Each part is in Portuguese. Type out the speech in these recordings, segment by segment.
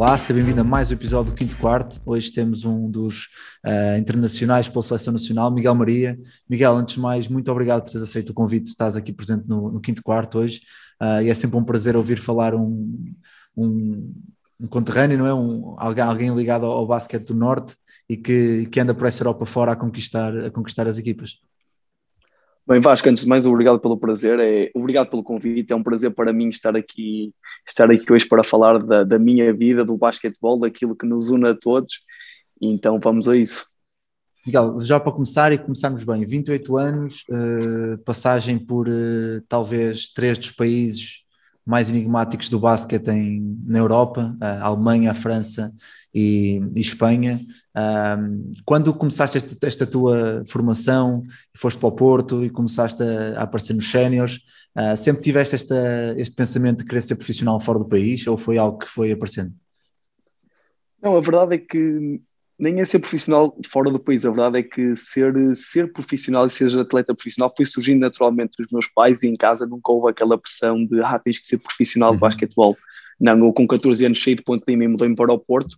Olá, seja bem-vindo a mais um episódio do Quinto Quarto. Hoje temos um dos uh, internacionais pela Seleção Nacional, Miguel Maria. Miguel, antes de mais, muito obrigado por teres aceito o convite, estás aqui presente no, no Quinto Quarto hoje. Uh, e é sempre um prazer ouvir falar um, um, um conterrâneo, não é? Um, alguém, alguém ligado ao, ao basquete do Norte e que, que anda por essa Europa fora a conquistar, a conquistar as equipas. Bem, Vasco, antes de mais, obrigado pelo prazer, é, obrigado pelo convite, é um prazer para mim estar aqui, estar aqui hoje para falar da, da minha vida, do basquetebol, daquilo que nos une a todos, então vamos a isso. Miguel, já para começar e começarmos bem, 28 anos, uh, passagem por uh, talvez três dos países mais enigmáticos do basquete em, na Europa, a Alemanha, a França e, e Espanha. Um, quando começaste esta, esta, tua formação, foste para o Porto e começaste a, a aparecer nos séniores, uh, sempre tiveste esta, este pensamento de querer ser profissional fora do país ou foi algo que foi aparecendo? Não, a verdade é que nem é ser profissional fora do país, a verdade é que ser, ser profissional e ser atleta profissional foi surgindo naturalmente dos meus pais e em casa nunca houve aquela pressão de ah, tens que ser profissional de uhum. basquetebol. Não, eu com 14 anos cheio de ponto de lima mudei-me para o Porto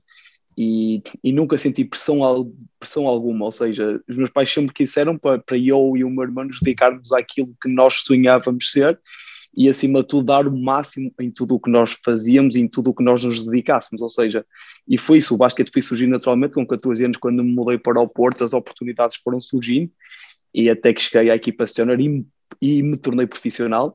e, e nunca senti pressão, pressão alguma, ou seja, os meus pais sempre quiseram para, para eu e o meu irmão nos dedicarmos àquilo que nós sonhávamos ser e acima de tudo dar o máximo em tudo o que nós fazíamos e em tudo o que nós nos dedicássemos, ou seja, e foi isso, o basquete foi surgindo naturalmente com 14 anos quando me mudei para o Porto, as oportunidades foram surgindo e até que cheguei à equipa senior e, e me tornei profissional.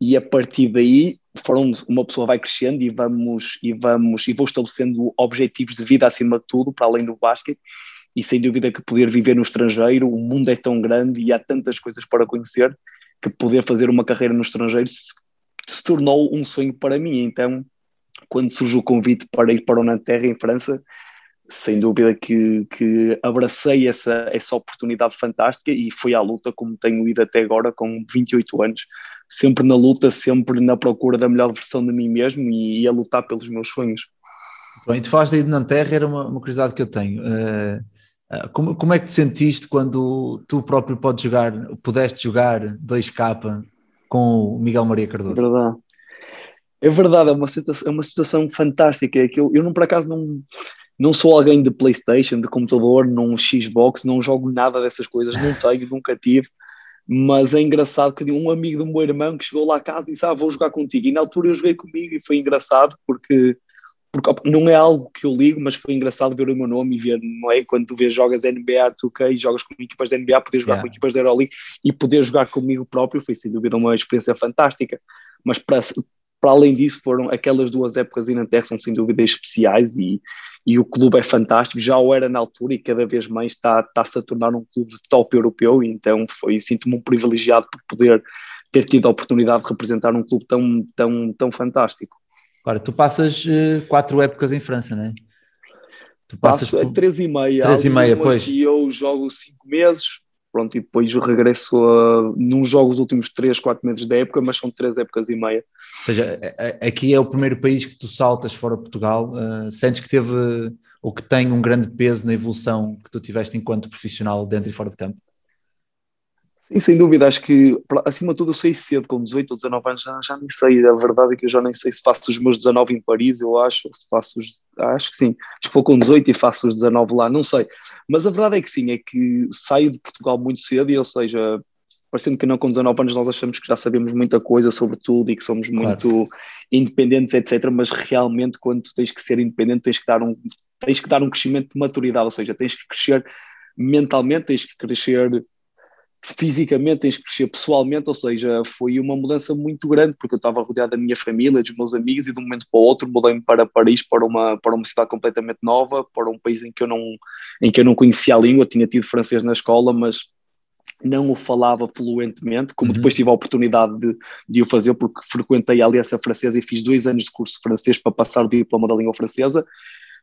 E a partir daí foram uma pessoa vai crescendo e vamos e vamos e vou estabelecendo objetivos de vida acima de tudo para além do basquete. E sem dúvida que poder viver no estrangeiro o mundo é tão grande e há tantas coisas para conhecer que poder fazer uma carreira no estrangeiro se, se tornou um sonho para mim então quando surgiu o convite para ir para o Nanterre em França sem dúvida que, que abracei essa, essa oportunidade fantástica e fui à luta como tenho ido até agora com 28 anos sempre na luta, sempre na procura da melhor versão de mim mesmo e, e a lutar pelos meus sonhos. Bem, tu falaste aí de Nanterre, era uma, uma curiosidade que eu tenho. Uh, como, como é que te sentiste quando tu próprio podes jogar, pudeste jogar 2K com o Miguel Maria Cardoso? É verdade. É verdade, é uma situação, é uma situação fantástica. É que eu, eu não, por acaso, não, não sou alguém de PlayStation, de computador, não Xbox, não jogo nada dessas coisas, não tenho, nunca tive mas é engraçado que um amigo do meu irmão que chegou lá a casa e disse, ah, vou jogar contigo, e na altura eu joguei comigo e foi engraçado porque, porque não é algo que eu ligo, mas foi engraçado ver o meu nome e ver, não é, quando tu vês jogas NBA 2K e jogas com equipas da NBA, poder jogar yeah. com equipas da Euroleague e poder jogar comigo próprio foi sem dúvida uma experiência fantástica, mas para, para além disso foram aquelas duas épocas em Terra são sem dúvida especiais e, e o clube é fantástico, já o era na altura e cada vez mais está, está-se a tornar um clube de top europeu, então foi, sinto-me um privilegiado por poder ter tido a oportunidade de representar um clube tão, tão, tão fantástico. Agora, tu passas uh, quatro épocas em França, não é? Tu passas Passo, por... três e meia. Três e meia, pois. E eu jogo cinco meses, pronto, e depois regresso a, não jogo os últimos 3, 4 meses da época, mas são 3 épocas e meia. Ou seja, aqui é o primeiro país que tu saltas fora Portugal, uh, sentes que teve ou que tem um grande peso na evolução que tu tiveste enquanto profissional dentro e fora de campo? Sim, sem dúvida, acho que acima de tudo eu sei cedo, com 18 ou 19 anos, já, já nem sei, a verdade é que eu já nem sei se faço os meus 19 em Paris, eu acho, se faço os, acho que sim, acho que vou com 18 e faço os 19 lá, não sei, mas a verdade é que sim, é que saio de Portugal muito cedo e ou seja, parecendo que não com 19 anos nós achamos que já sabemos muita coisa sobre tudo e que somos muito claro. independentes, etc, mas realmente quando tens que ser independente tens que dar um, tens que dar um crescimento de maturidade, ou seja, tens que crescer mentalmente, tens que crescer fisicamente, tens que crescer pessoalmente, ou seja, foi uma mudança muito grande, porque eu estava rodeado da minha família, dos meus amigos, e de um momento para o outro mudei-me para Paris, para uma, para uma cidade completamente nova, para um país em que, eu não, em que eu não conhecia a língua, tinha tido francês na escola, mas não o falava fluentemente, como uhum. depois tive a oportunidade de, de o fazer, porque frequentei a Aliança Francesa e fiz dois anos de curso francês para passar o diploma da língua francesa,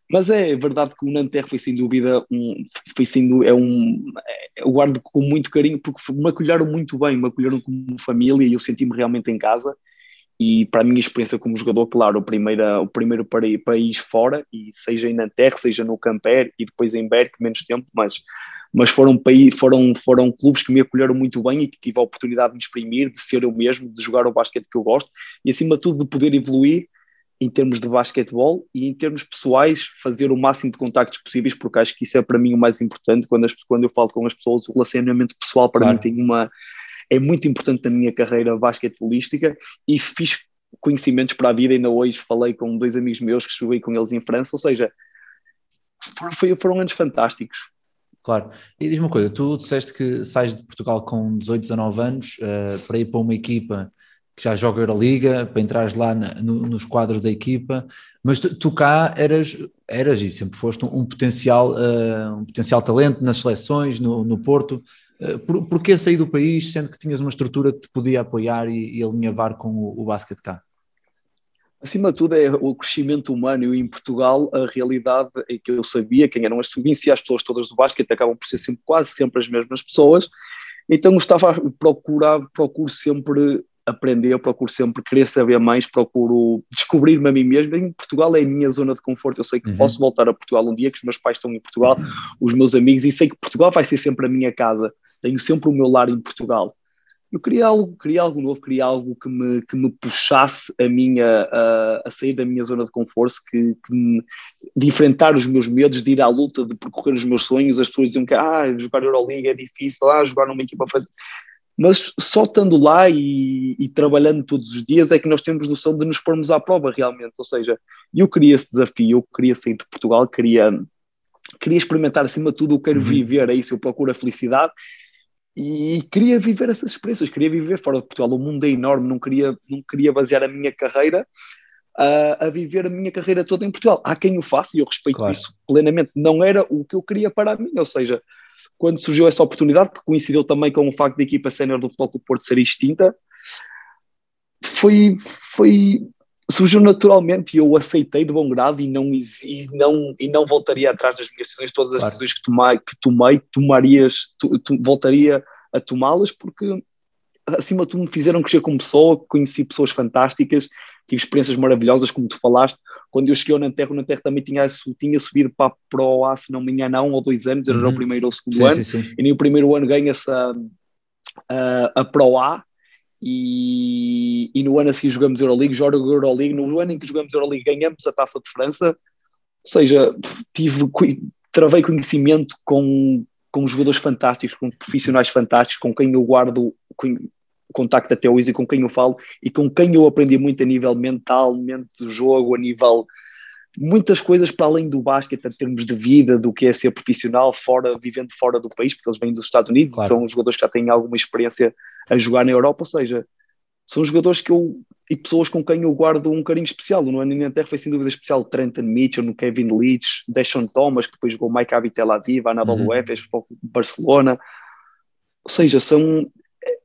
Mas é verdade que o Nanterre foi sem dúvida um, foi dúvida, é um, eu guardo com muito carinho porque me acolheram muito bem, me acolheram como família e eu senti-me realmente em casa. E para a minha experiência como jogador, claro, o primeiro, o primeiro país fora, e seja em Nanterre, seja no Camper e depois em Berck, menos tempo, mas, mas foram, foram, foram clubes que me acolheram muito bem e que tive a oportunidade de me exprimir, de ser eu mesmo, de jogar o basquete que eu gosto e acima de tudo de poder evoluir em termos de basquetebol e em termos pessoais fazer o máximo de contactos possíveis, porque acho que isso é para mim o mais importante quando, as, quando eu falo com as pessoas, o relacionamento pessoal para claro. mim tem uma é muito importante na minha carreira basquetebolística e fiz conhecimentos para a vida, ainda hoje falei com dois amigos meus que joguei com eles em França, ou seja, foram, foram anos fantásticos. Claro. E diz-me uma coisa, tu disseste que sais de Portugal com 18, 19 anos uh, para ir para uma equipa que já joga Euroliga, para entrares lá na, no, nos quadros da equipa, mas tu, tu, cá eras, eras e sempre foste um, um potencial, uh, um potencial talento nas seleções, no, no Porto. Uh, por, porquê sair do país, sendo que tinhas uma estrutura que te podia apoiar e, e alinhavar com o, o basquete cá? Acima de tudo é o crescimento humano e em Portugal a realidade é que eu sabia quem eram as subvíncias, as pessoas todas do basquete acabam por ser sempre, quase sempre as mesmas pessoas, então gostava procurar, procuro sempre aprender, eu procuro sempre querer saber mais, procuro descobrir-me a mim mesmo. Em Portugal é a minha zona de conforto. Eu sei que uhum. posso voltar a Portugal um dia, que os meus pais estão em Portugal, os meus amigos, e sei que Portugal vai ser sempre a minha casa. Tenho sempre o meu lar em Portugal. Eu queria algo, queria algo novo, queria algo que me, que me puxasse a minha a, a sair da minha zona de conforto, que, que me, de enfrentar os meus medos, de ir à luta, de percorrer os meus sonhos. As pessoas diziam que ah, jogar Euroliga é difícil, ah, jogar numa equipa mas só estando lá e, e, trabalhando todos os dias é que nós temos noção de nos pormos à prova realmente. Ou seja, eu queria esse desafio, eu queria sair de Portugal, queria, queria experimentar acima de tudo, eu quero uhum. viver, é isso, eu procuro a felicidade e queria viver essas experiências, queria viver fora de Portugal. O mundo é enorme, não queria, não queria basear a minha carreira a, a viver a minha carreira toda em Portugal. Há quem o faça e eu respeito claro. isso plenamente. Não era o que eu queria para mim, ou seja, quando surgiu essa oportunidade, que coincidiu também com o facto da equipa sénior do Futebol do Porto ser extinta, foi, foi, surgiu naturalmente e eu aceitei de bom grado e não, e não, e não voltaria atrás das minhas decisões, todas as claro. decisões que tomei, que tomei tomarias, tu, tu, voltaria a tomá-las porque acima de tudo me fizeram crescer como pessoa, conheci pessoas fantásticas, tive experiências maravilhosas, como tu falaste, quando eu cheguei ao Nanterre, o Nanterre também tinha, tinha subido para, para o A, se não me engano, há um ou dois anos, era uhum. o primeiro ou o segundo sim, ano, sim, sim. e nem o primeiro ano ganha-se a, a, a Pro A, e, e, no ano assim jogamos Euroleague, jogo Euroleague, no ano em que jogamos Euroleague ganhamos a Taça de França, ou seja, tive, travei conhecimento com, com jogadores fantásticos, com profissionais fantásticos, com quem eu guardo contacto até hoje e com quem eu falo e com quem eu aprendi muito a nível mental, mente do jogo, a nível muitas coisas para além do basquete, em termos de vida, do que é ser profissional, fora, vivendo fora do país, porque eles vêm dos Estados Unidos, claro. são jogadores que já têm alguma experiência a jogar na Europa, ou seja, são jogadores que eu e pessoas com quem eu guardo um carinho especial. No ano Inter foi sem dúvida especial o Trenton Mitchell, no Kevin Leach, Deshaun Thomas, que depois jogou Mike Abbey Tel Aviv, Anabel uhum. Efes, Barcelona. Ou seja, são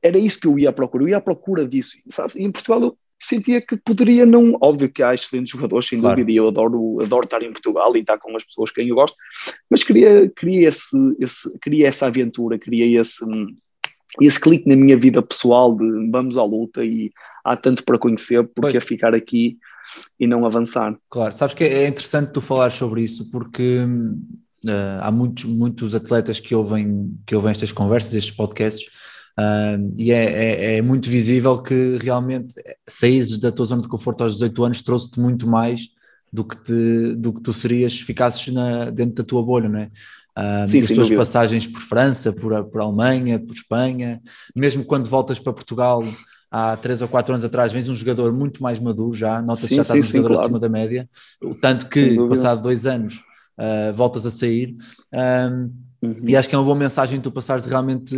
era isso que eu ia à procura, eu ia à procura disso, sabes? E em Portugal eu sentia que poderia não, óbvio que há excelentes jogadores, sem claro. dúvida, e eu adoro, adoro estar em Portugal e estar com as pessoas que eu gosto, mas queria, queria, esse, esse, queria essa aventura, queria esse, esse clique na minha vida pessoal de vamos à luta e há tanto para conhecer, porque é ficar aqui e não avançar. Claro, sabes que é interessante tu falar sobre isso, porque uh, há muitos, muitos atletas que ouvem, que ouvem estas conversas, estes podcasts, Uh, e é, é, é, muito visível que realmente saíres da tua zona de conforto aos 18 anos trouxe-te muito mais do que, te, do que tu serias se ficasses na, dentro da tua bolha, não é? Uh, Sim, as tuas dúvida. passagens por França, por, por Alemanha, por Espanha, mesmo quando voltas para Portugal há três ou quatro anos atrás, vens um jogador muito mais maduro já, nota-se que já estás sim, um jogador sim, claro. acima da média, tanto que passado dois anos uh, voltas a sair. Um, Uhum. E acho que é uma boa mensagem tu passares de realmente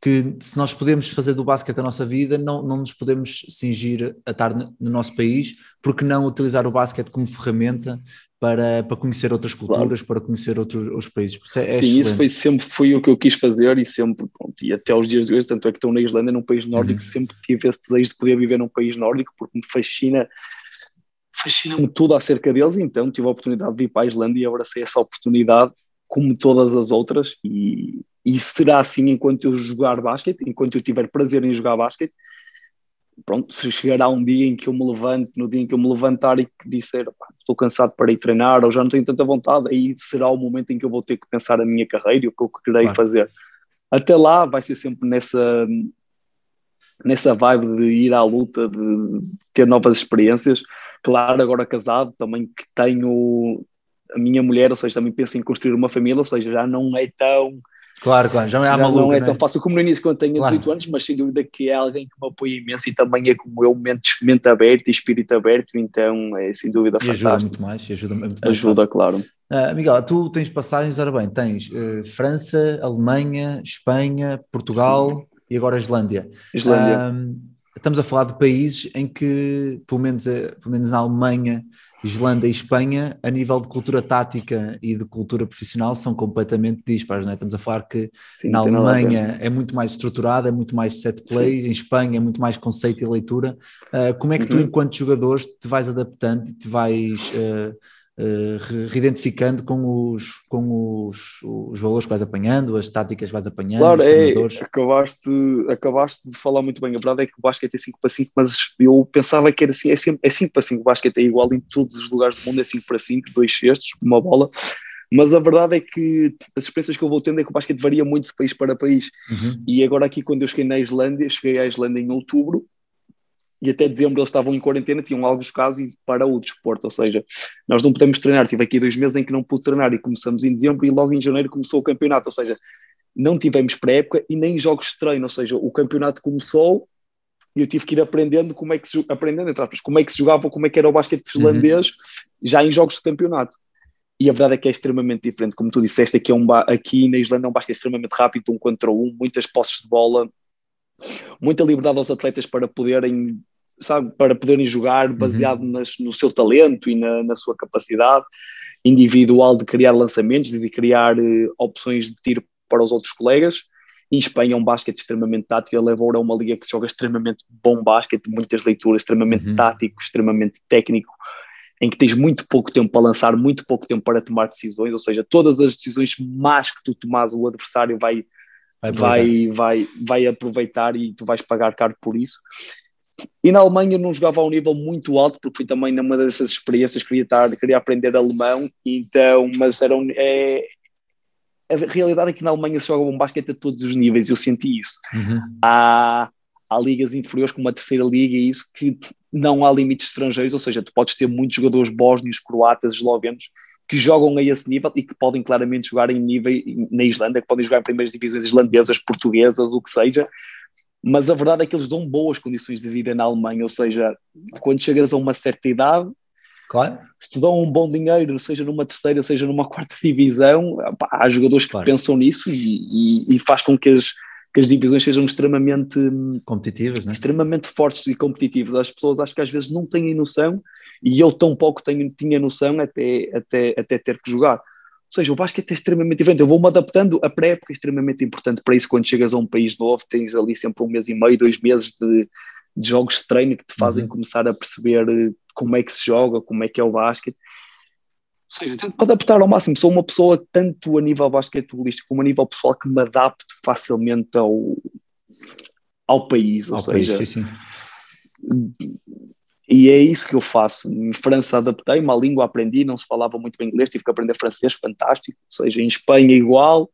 que se nós podemos fazer do basquete a nossa vida, não, não nos podemos cingir a estar no nosso país, porque não utilizar o basquete como ferramenta para, para conhecer outras culturas, claro. para conhecer outros, outros países. É, é Sim, isso foi sempre foi o que eu quis fazer e sempre, pronto, e até os dias de hoje, tanto é que estou na Islândia, num país nórdico, uhum. sempre tive esse desejo de poder viver num país nórdico, porque me fascina fascina-me tudo acerca deles, então tive a oportunidade de ir para a Islândia e abracei essa oportunidade como todas as outras e, e será assim enquanto eu jogar basquete, enquanto eu tiver prazer em jogar basquete, pronto, se chegará um dia em que eu me levante, no dia em que eu me levantar e que disser estou cansado para ir treinar ou já não tenho tanta vontade, aí será o momento em que eu vou ter que pensar a minha carreira e o que eu querei claro. fazer. Até lá vai ser sempre nessa nessa vibe de ir à luta, de ter novas experiências. Claro, agora casado, também que tenho a minha mulher, ou seja, também penso em construir uma família, ou seja, já não é tão Claro, claro, já não é já maluca, não é tão fácil como no início quando tenho claro. 18 anos, mas sem dúvida que é alguém que me apoia imenso e também é como eu, mente, mente aberta e espírito aberto, então é sem dúvida e fantástico. ajuda muito mais, ajuda muito mais Ajuda, fácil. claro. Uh, Miguel, tu tens passagens, ora bem, tens uh, França, Alemanha, Espanha, Portugal e agora Islândia. Islândia. Uh, estamos a falar de países em que, pelo menos, eh, pelo menos na Alemanha, Islândia e Espanha, a nível de cultura tática e de cultura profissional, são completamente dispares. Não é? Estamos a falar que Sim, na Alemanha é muito mais estruturada, é muito mais set play, Sim. em Espanha é muito mais conceito e leitura. Uh, como é que tu, uhum. enquanto jogador, te vais adaptando e te vais uh, uh, reidentificando com os, com os, os valores que vais apanhando, as táticas que vais apanhando, claro, é, acabaste, acabaste de falar muito bem, a verdade é que o basquete é 5 para 5, mas eu pensava que era assim, é, sempre, é 5 para 5, o basquete é igual em todos os lugares do mundo, é 5 para 5, dois cestos, uma bola, mas a verdade é que as experiências que eu vou tendo é que o basquete varia muito de país para país, uhum. e agora aqui quando eu cheguei na Islândia, cheguei à Islândia em outubro, e até dezembro eles estavam em quarentena, tinham alguns casos e para o desporto, ou seja, nós não podemos treinar, tive aqui dois meses em que não pude treinar e começamos em dezembro e logo em janeiro começou o campeonato, ou seja, não tivemos pré-época e nem jogos de treino, ou seja, o campeonato começou e eu tive que ir aprendendo como é que se aprendendo, entre aspas, como é que se jogava, como é que era o basquete islandês uhum. já em jogos de campeonato. E a verdade é que é extremamente diferente, como tu disseste, aqui, é um aqui na Islândia é um basquete extremamente rápido, um contra um, muitas posses de bola, muita liberdade aos atletas para poderem sabe, para poderem jogar uhum. baseado uhum. nas, no seu talento e na, na, sua capacidade individual de criar lançamentos, de criar uh, opções de tiro para os outros colegas. Em Espanha é um basquete extremamente tático, a Levoura é uma liga que joga extremamente bom basquete, muitas leituras, extremamente uhum. tático, extremamente técnico, em que tens muito pouco tempo para lançar, muito pouco tempo para tomar decisões, ou seja, todas as decisões más que tu tomas, o adversário vai, vai, vai, vai, vai aproveitar e tu vais pagar caro por isso. E na Alemanha não jogava a um nível muito alto, porque fui também numa dessas experiências, queria, estar, queria aprender alemão, então, mas era um, é, a realidade é que na Alemanha se joga um basquete a todos os níveis, eu senti isso. Uhum. Há, há ligas inferiores como a terceira liga e isso que não há limites estrangeiros, ou seja, tu podes ter muitos jogadores bósnios, croatas, eslovenos que jogam a esse nível e que podem claramente jogar em nível na Islândia, que podem jogar em primeiras divisões islandesas, portuguesas, o que seja, mas a verdade é que eles dão boas condições de vida na Alemanha, ou seja, quando chegas a uma certa idade, claro. se te dão um bom dinheiro, seja numa terceira, seja numa quarta divisão, pá, há jogadores que claro. pensam nisso e, e, e, faz com que as, que as divisões sejam extremamente competitivas, né? extremamente fortes e competitivas. As pessoas acho que às vezes não têm noção e eu tão pouco tenho, tinha noção até, até, até ter que jogar seja, o basquete é extremamente diferente. Eu vou-me adaptando. A pré-época é extremamente importante para isso. Quando chegas a um país novo, tens ali sempre um mês e meio, dois meses de, de jogos de treino que te fazem uhum. começar a perceber eh, como é que se joga, como é que é o basquete. Ou seja, tento adaptar ao máximo. Sou uma pessoa, tanto a nível basquetebolístico como a nível pessoal, que me adapto facilmente ao, ao país. Ou ao seja, país, sim, sim e é isso que eu faço. Em França adaptei uma língua, aprendi, não se falava muito bem inglês, tive que aprender francês, fantástico. Ou seja, em Espanha igual,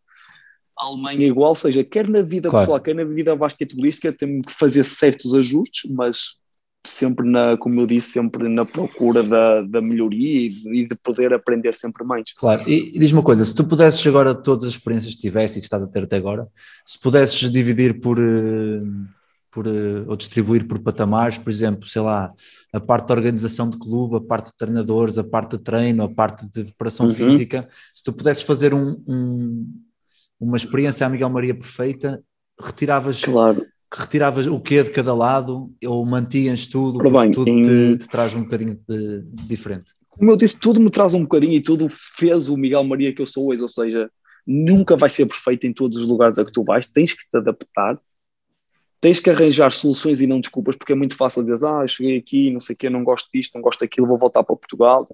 Alemanha igual, ou seja, quer na vida claro. pessoal, quer na vida basquetebolística, tenho que fazer certos ajustes, mas sempre na, como eu disse, sempre na procura da, da melhoria e de, e de poder aprender sempre mais. Claro, e, e diz uma coisa, se tu pudesses agora todas as experiências que tiveste e que estás a ter até agora, se pudesses dividir por... Uh por, eh, ou distribuir por patamares, por exemplo, sei lá, a parte da organização de clube, a parte de treinadores, a parte de treino, a parte de preparação uhum. física, se tu pudesses fazer um, um, uma experiência à Miguel Maria perfeita, retiravas, claro. retiravas o que de cada lado ou mantias tudo, porque bem, tudo em... te, te, traz um bocadinho de, de diferente? Como eu disse, tudo me traz um bocadinho e tudo fez o Miguel Maria que eu sou hoje, ou seja, nunca vai ser perfeito em todos os lugares a que tu vais, tens que te adaptar, tens que arranjar soluções e não desculpas, porque é muito fácil dizer, ah, cheguei aqui, não sei o quê, não gosto disto, não gosto daquilo, vou voltar para Portugal.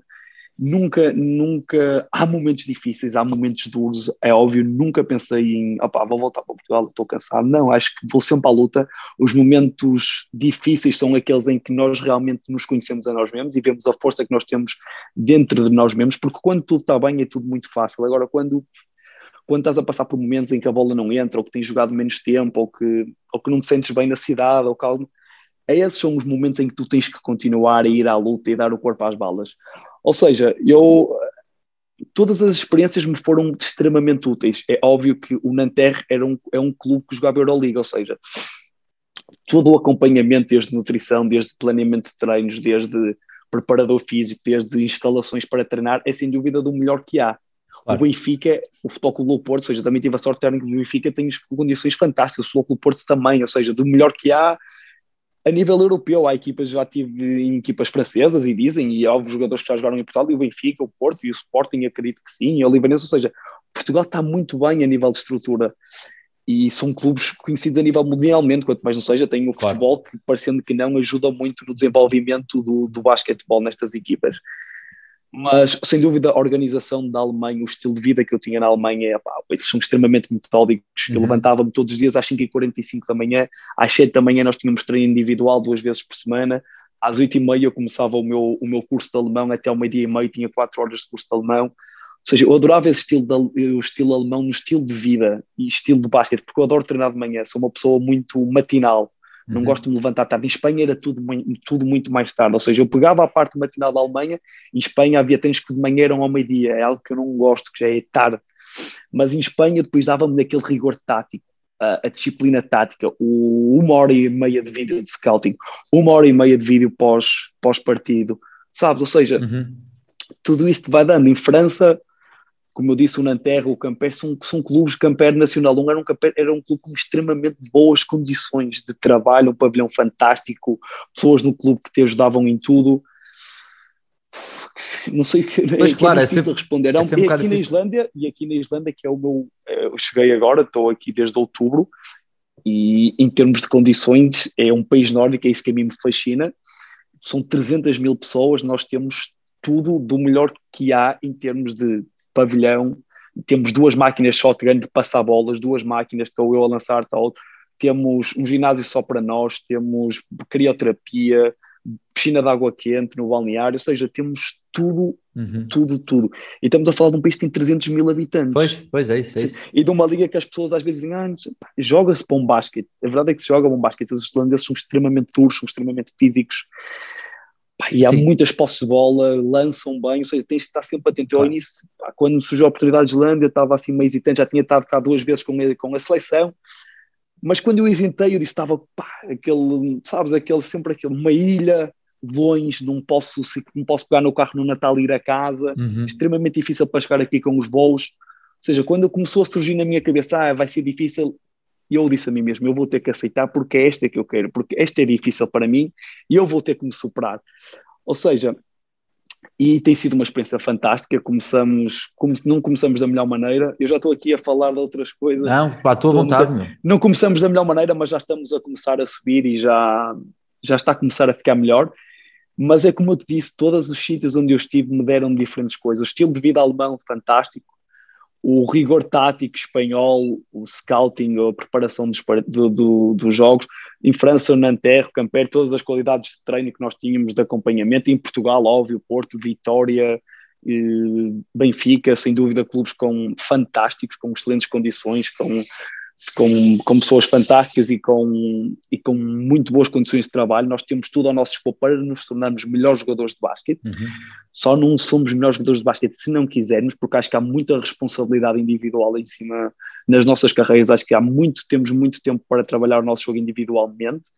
Nunca, nunca, há momentos difíceis, há momentos duros, é óbvio, nunca pensei em, opá, vou voltar para Portugal, estou cansado. Não, acho que vou sempre à luta. Os momentos difíceis são aqueles em que nós realmente nos conhecemos a nós mesmos e vemos a força que nós temos dentro de nós mesmos, porque quando tudo está bem é tudo muito fácil. Agora, quando quando estás a passar por momentos em que a bola não entra, ou que tens jogado menos tempo, ou que, ou que não te sentes bem na cidade, ou calmo, esses são os momentos em que tu tens que continuar a ir à luta e dar o corpo às balas. Ou seja, eu todas as experiências me foram extremamente úteis. É óbvio que o Nanterre era um, é um clube que jogava Euroliga, ou seja, todo o acompanhamento, desde nutrição, desde planeamento de treinos, desde preparador físico, desde instalações para treinar, é sem dúvida do melhor que há. Claro. O Benfica, o Futebol Clube do Porto, ou seja, também tive a sorte de ter o Benfica, tem condições fantásticas, o Futebol Clube do Porto também, ou seja, do melhor que há a nível europeu. Há equipas, já tive em equipas francesas e dizem, e há jogadores que já jogaram em Portugal, e o Benfica, o Porto e o Sporting, acredito que sim, e o Libanês, ou seja, Portugal está muito bem a nível de estrutura e são clubes conhecidos a nível mundialmente, quanto mais não seja, tem o claro. futebol que, parecendo que não, ajuda muito no desenvolvimento do, do basquetebol nestas equipas. Mas, sem dúvida, a organização da Alemanha, o estilo de vida que eu tinha na Alemanha, pá, eles são extremamente metódicos. Uhum. Eu levantava-me todos os dias às 5h45 da manhã, às 7 da manhã nós tínhamos treino individual duas vezes por semana, às 8h30 eu começava o meu, o meu curso de alemão, até ao meio-dia e meio tinha 4 horas de curso de alemão. Ou seja, eu adorava esse estilo, de, o estilo alemão no estilo de vida e estilo de basquete, porque eu adoro treinar de manhã, sou uma pessoa muito matinal não uhum. gosto de me levantar tarde. Em Espanha era tudo, tudo muito mais tarde, ou seja, eu pegava a parte matinal da Alemanha, em Espanha havia treinos que de manhã eram ao meio-dia, é algo que eu não gosto, que já é tarde. Mas em Espanha depois dava-me daquele rigor tático, a, a, disciplina tática, o, uma hora e meia de vídeo de scouting, uma hora e meia de vídeo pós, pós-partido, sabes? Ou seja, uhum. tudo isto vai dando. Em França, como eu disse, o Nanterre, o Camper, são, são clubes, Camper Nacional 1 era um, Camper, era um clube com extremamente boas condições de trabalho, um pavilhão fantástico, pessoas no clube que te ajudavam em tudo. Não sei que Mas, é, claro, é, é sempre, responder. É, é sempre um aqui na Islândia, e aqui na Islândia, que é o meu. Eu cheguei agora, estou aqui desde outubro, e em termos de condições, é um país nórdico, é isso que a mim me fascina. São 300 mil pessoas, nós temos tudo do melhor que há em termos de pavilhão, temos duas máquinas shotgun de passar bolas, duas máquinas, estou eu a lançar, está outro. Temos um ginásio só para nós, temos crioterapia, piscina de água quente no balneário, ou seja, temos tudo, uhum. tudo, tudo. E estamos a falar de um país que tem 300 mil habitantes. Pois, pois é isso, é isso. E de uma liga que as pessoas às vezes dizem, ah, joga-se para um basquete. A verdade é que se joga um basquete. Os islandeses são extremamente duros, são extremamente físicos. Pá, e há Sim. muitas posses de bola, lançam bem, ou seja, tens de estar sempre atento. Eu, ao início, pá, quando surgiu a oportunidade de Islândia, estava assim meio hesitante, já tinha estado cá duas vezes com a, com a seleção, mas quando eu hesitei, eu disse: estava, pá, aquele, sabes, aquele, sempre aquele, uma ilha, longe, não posso, não posso pegar no carro no Natal e ir a casa, uhum. extremamente difícil para chegar aqui com os bolos. Ou seja, quando começou a surgir na minha cabeça, ah, vai ser difícil, e eu disse a mim mesmo: eu vou ter que aceitar porque é esta que eu quero, porque esta é difícil para mim e eu vou ter que me superar. Ou seja, e tem sido uma experiência fantástica. Começamos, come, não começamos da melhor maneira. Eu já estou aqui a falar de outras coisas. Não, para a tua vontade, meu. Não começamos da melhor maneira, mas já estamos a começar a subir e já, já está a começar a ficar melhor. Mas é como eu te disse, todos os sítios onde eu estive me deram diferentes coisas. O estilo de vida alemão, fantástico o rigor tático espanhol, o scouting, a preparação dos, do, do, dos jogos. Em França, o Nanterre, o Camper, todas as qualidades de treino que nós tínhamos de acompanhamento. Em Portugal, óbvio, Porto, Vitória, eh, Benfica, sem dúvida, clubes com fantásticos, com excelentes condições, com com, com pessoas fantásticas e com, e com muito boas condições de trabalho, nós temos tudo ao nosso dispor para nos tornarmos melhores jogadores de basquete. Uhum. Só não somos melhores jogadores de basquete se não quisermos, porque acho que há muita responsabilidade individual em cima nas nossas carreiras. Acho que há muito, temos muito tempo para trabalhar o nosso jogo individualmente.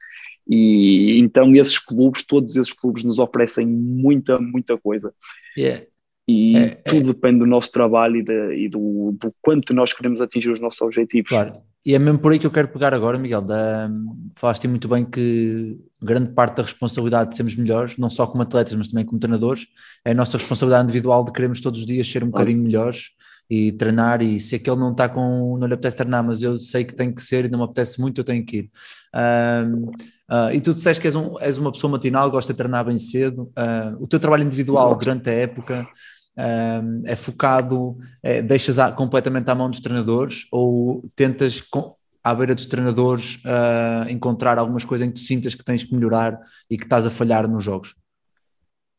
E então esses clubes, todos esses clubes nos oferecem muita, muita coisa. Yeah. E é, tudo é. depende do nosso trabalho e, de, e do, do, quanto nós queremos atingir os nossos objetivos. Claro, e é mesmo por aí que eu quero pegar agora, Miguel. Da, falaste muito bem que grande parte da responsabilidade de sermos melhores, não só como atletas, mas também como treinadores, é a nossa responsabilidade individual de queremos todos os dias ser um bocadinho melhores e treinar e se aquele não está com, não lhe apetece treinar, mas eu sei que tem que ser e não me apetece muito, eu tenho que ir. Um, Uh, e tu disseste que és, um, és, uma pessoa matinal, gosta de treinar bem cedo. Uh, o teu trabalho individual durante a época uh, é focado, é, deixas a, completamente à mão dos treinadores ou tentas, com, à beira dos treinadores, encontrar algumas coisas em que tu sintas que tens que melhorar e que estás a falhar nos jogos?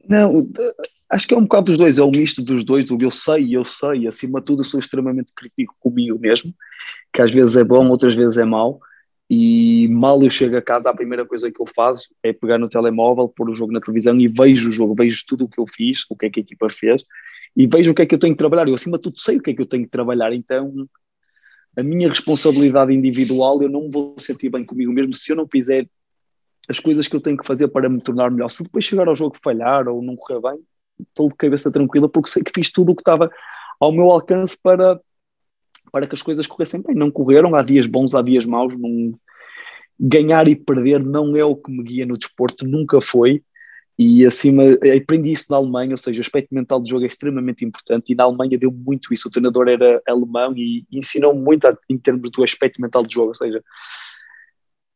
Não, acho que é um bocado dos dois, é o misto dos dois, do eu sei, eu sei, acima de tudo sou extremamente crítico comigo mesmo, que às vezes é bom, outras vezes é mau, e mal eu chego a casa, a primeira coisa que eu faço é pegar no telemóvel, pôr o jogo na televisão e vejo o jogo, vejo tudo o que eu fiz, o que é que a equipa fez e vejo o que é que eu tenho que trabalhar. Eu, acima de tudo, sei o que é que eu tenho que trabalhar, então a minha responsabilidade individual, eu não me vou sentir bem comigo mesmo se eu não fizer as coisas que eu tenho que fazer para me tornar melhor. Se depois chegar ao jogo falhar ou não correr bem, estou de cabeça tranquila porque sei que fiz tudo o que estava ao meu alcance para para que as coisas corressem bem. Não correram, há dias bons, há dias maus. Não... Ganhar e perder não é o que me guia no desporto, nunca foi. E acima, aprendi isso na Alemanha, ou seja, o aspecto mental do jogo é extremamente importante. E na Alemanha deu muito isso. O treinador era alemão e ensinou muito em termos do aspecto mental do jogo. Ou seja,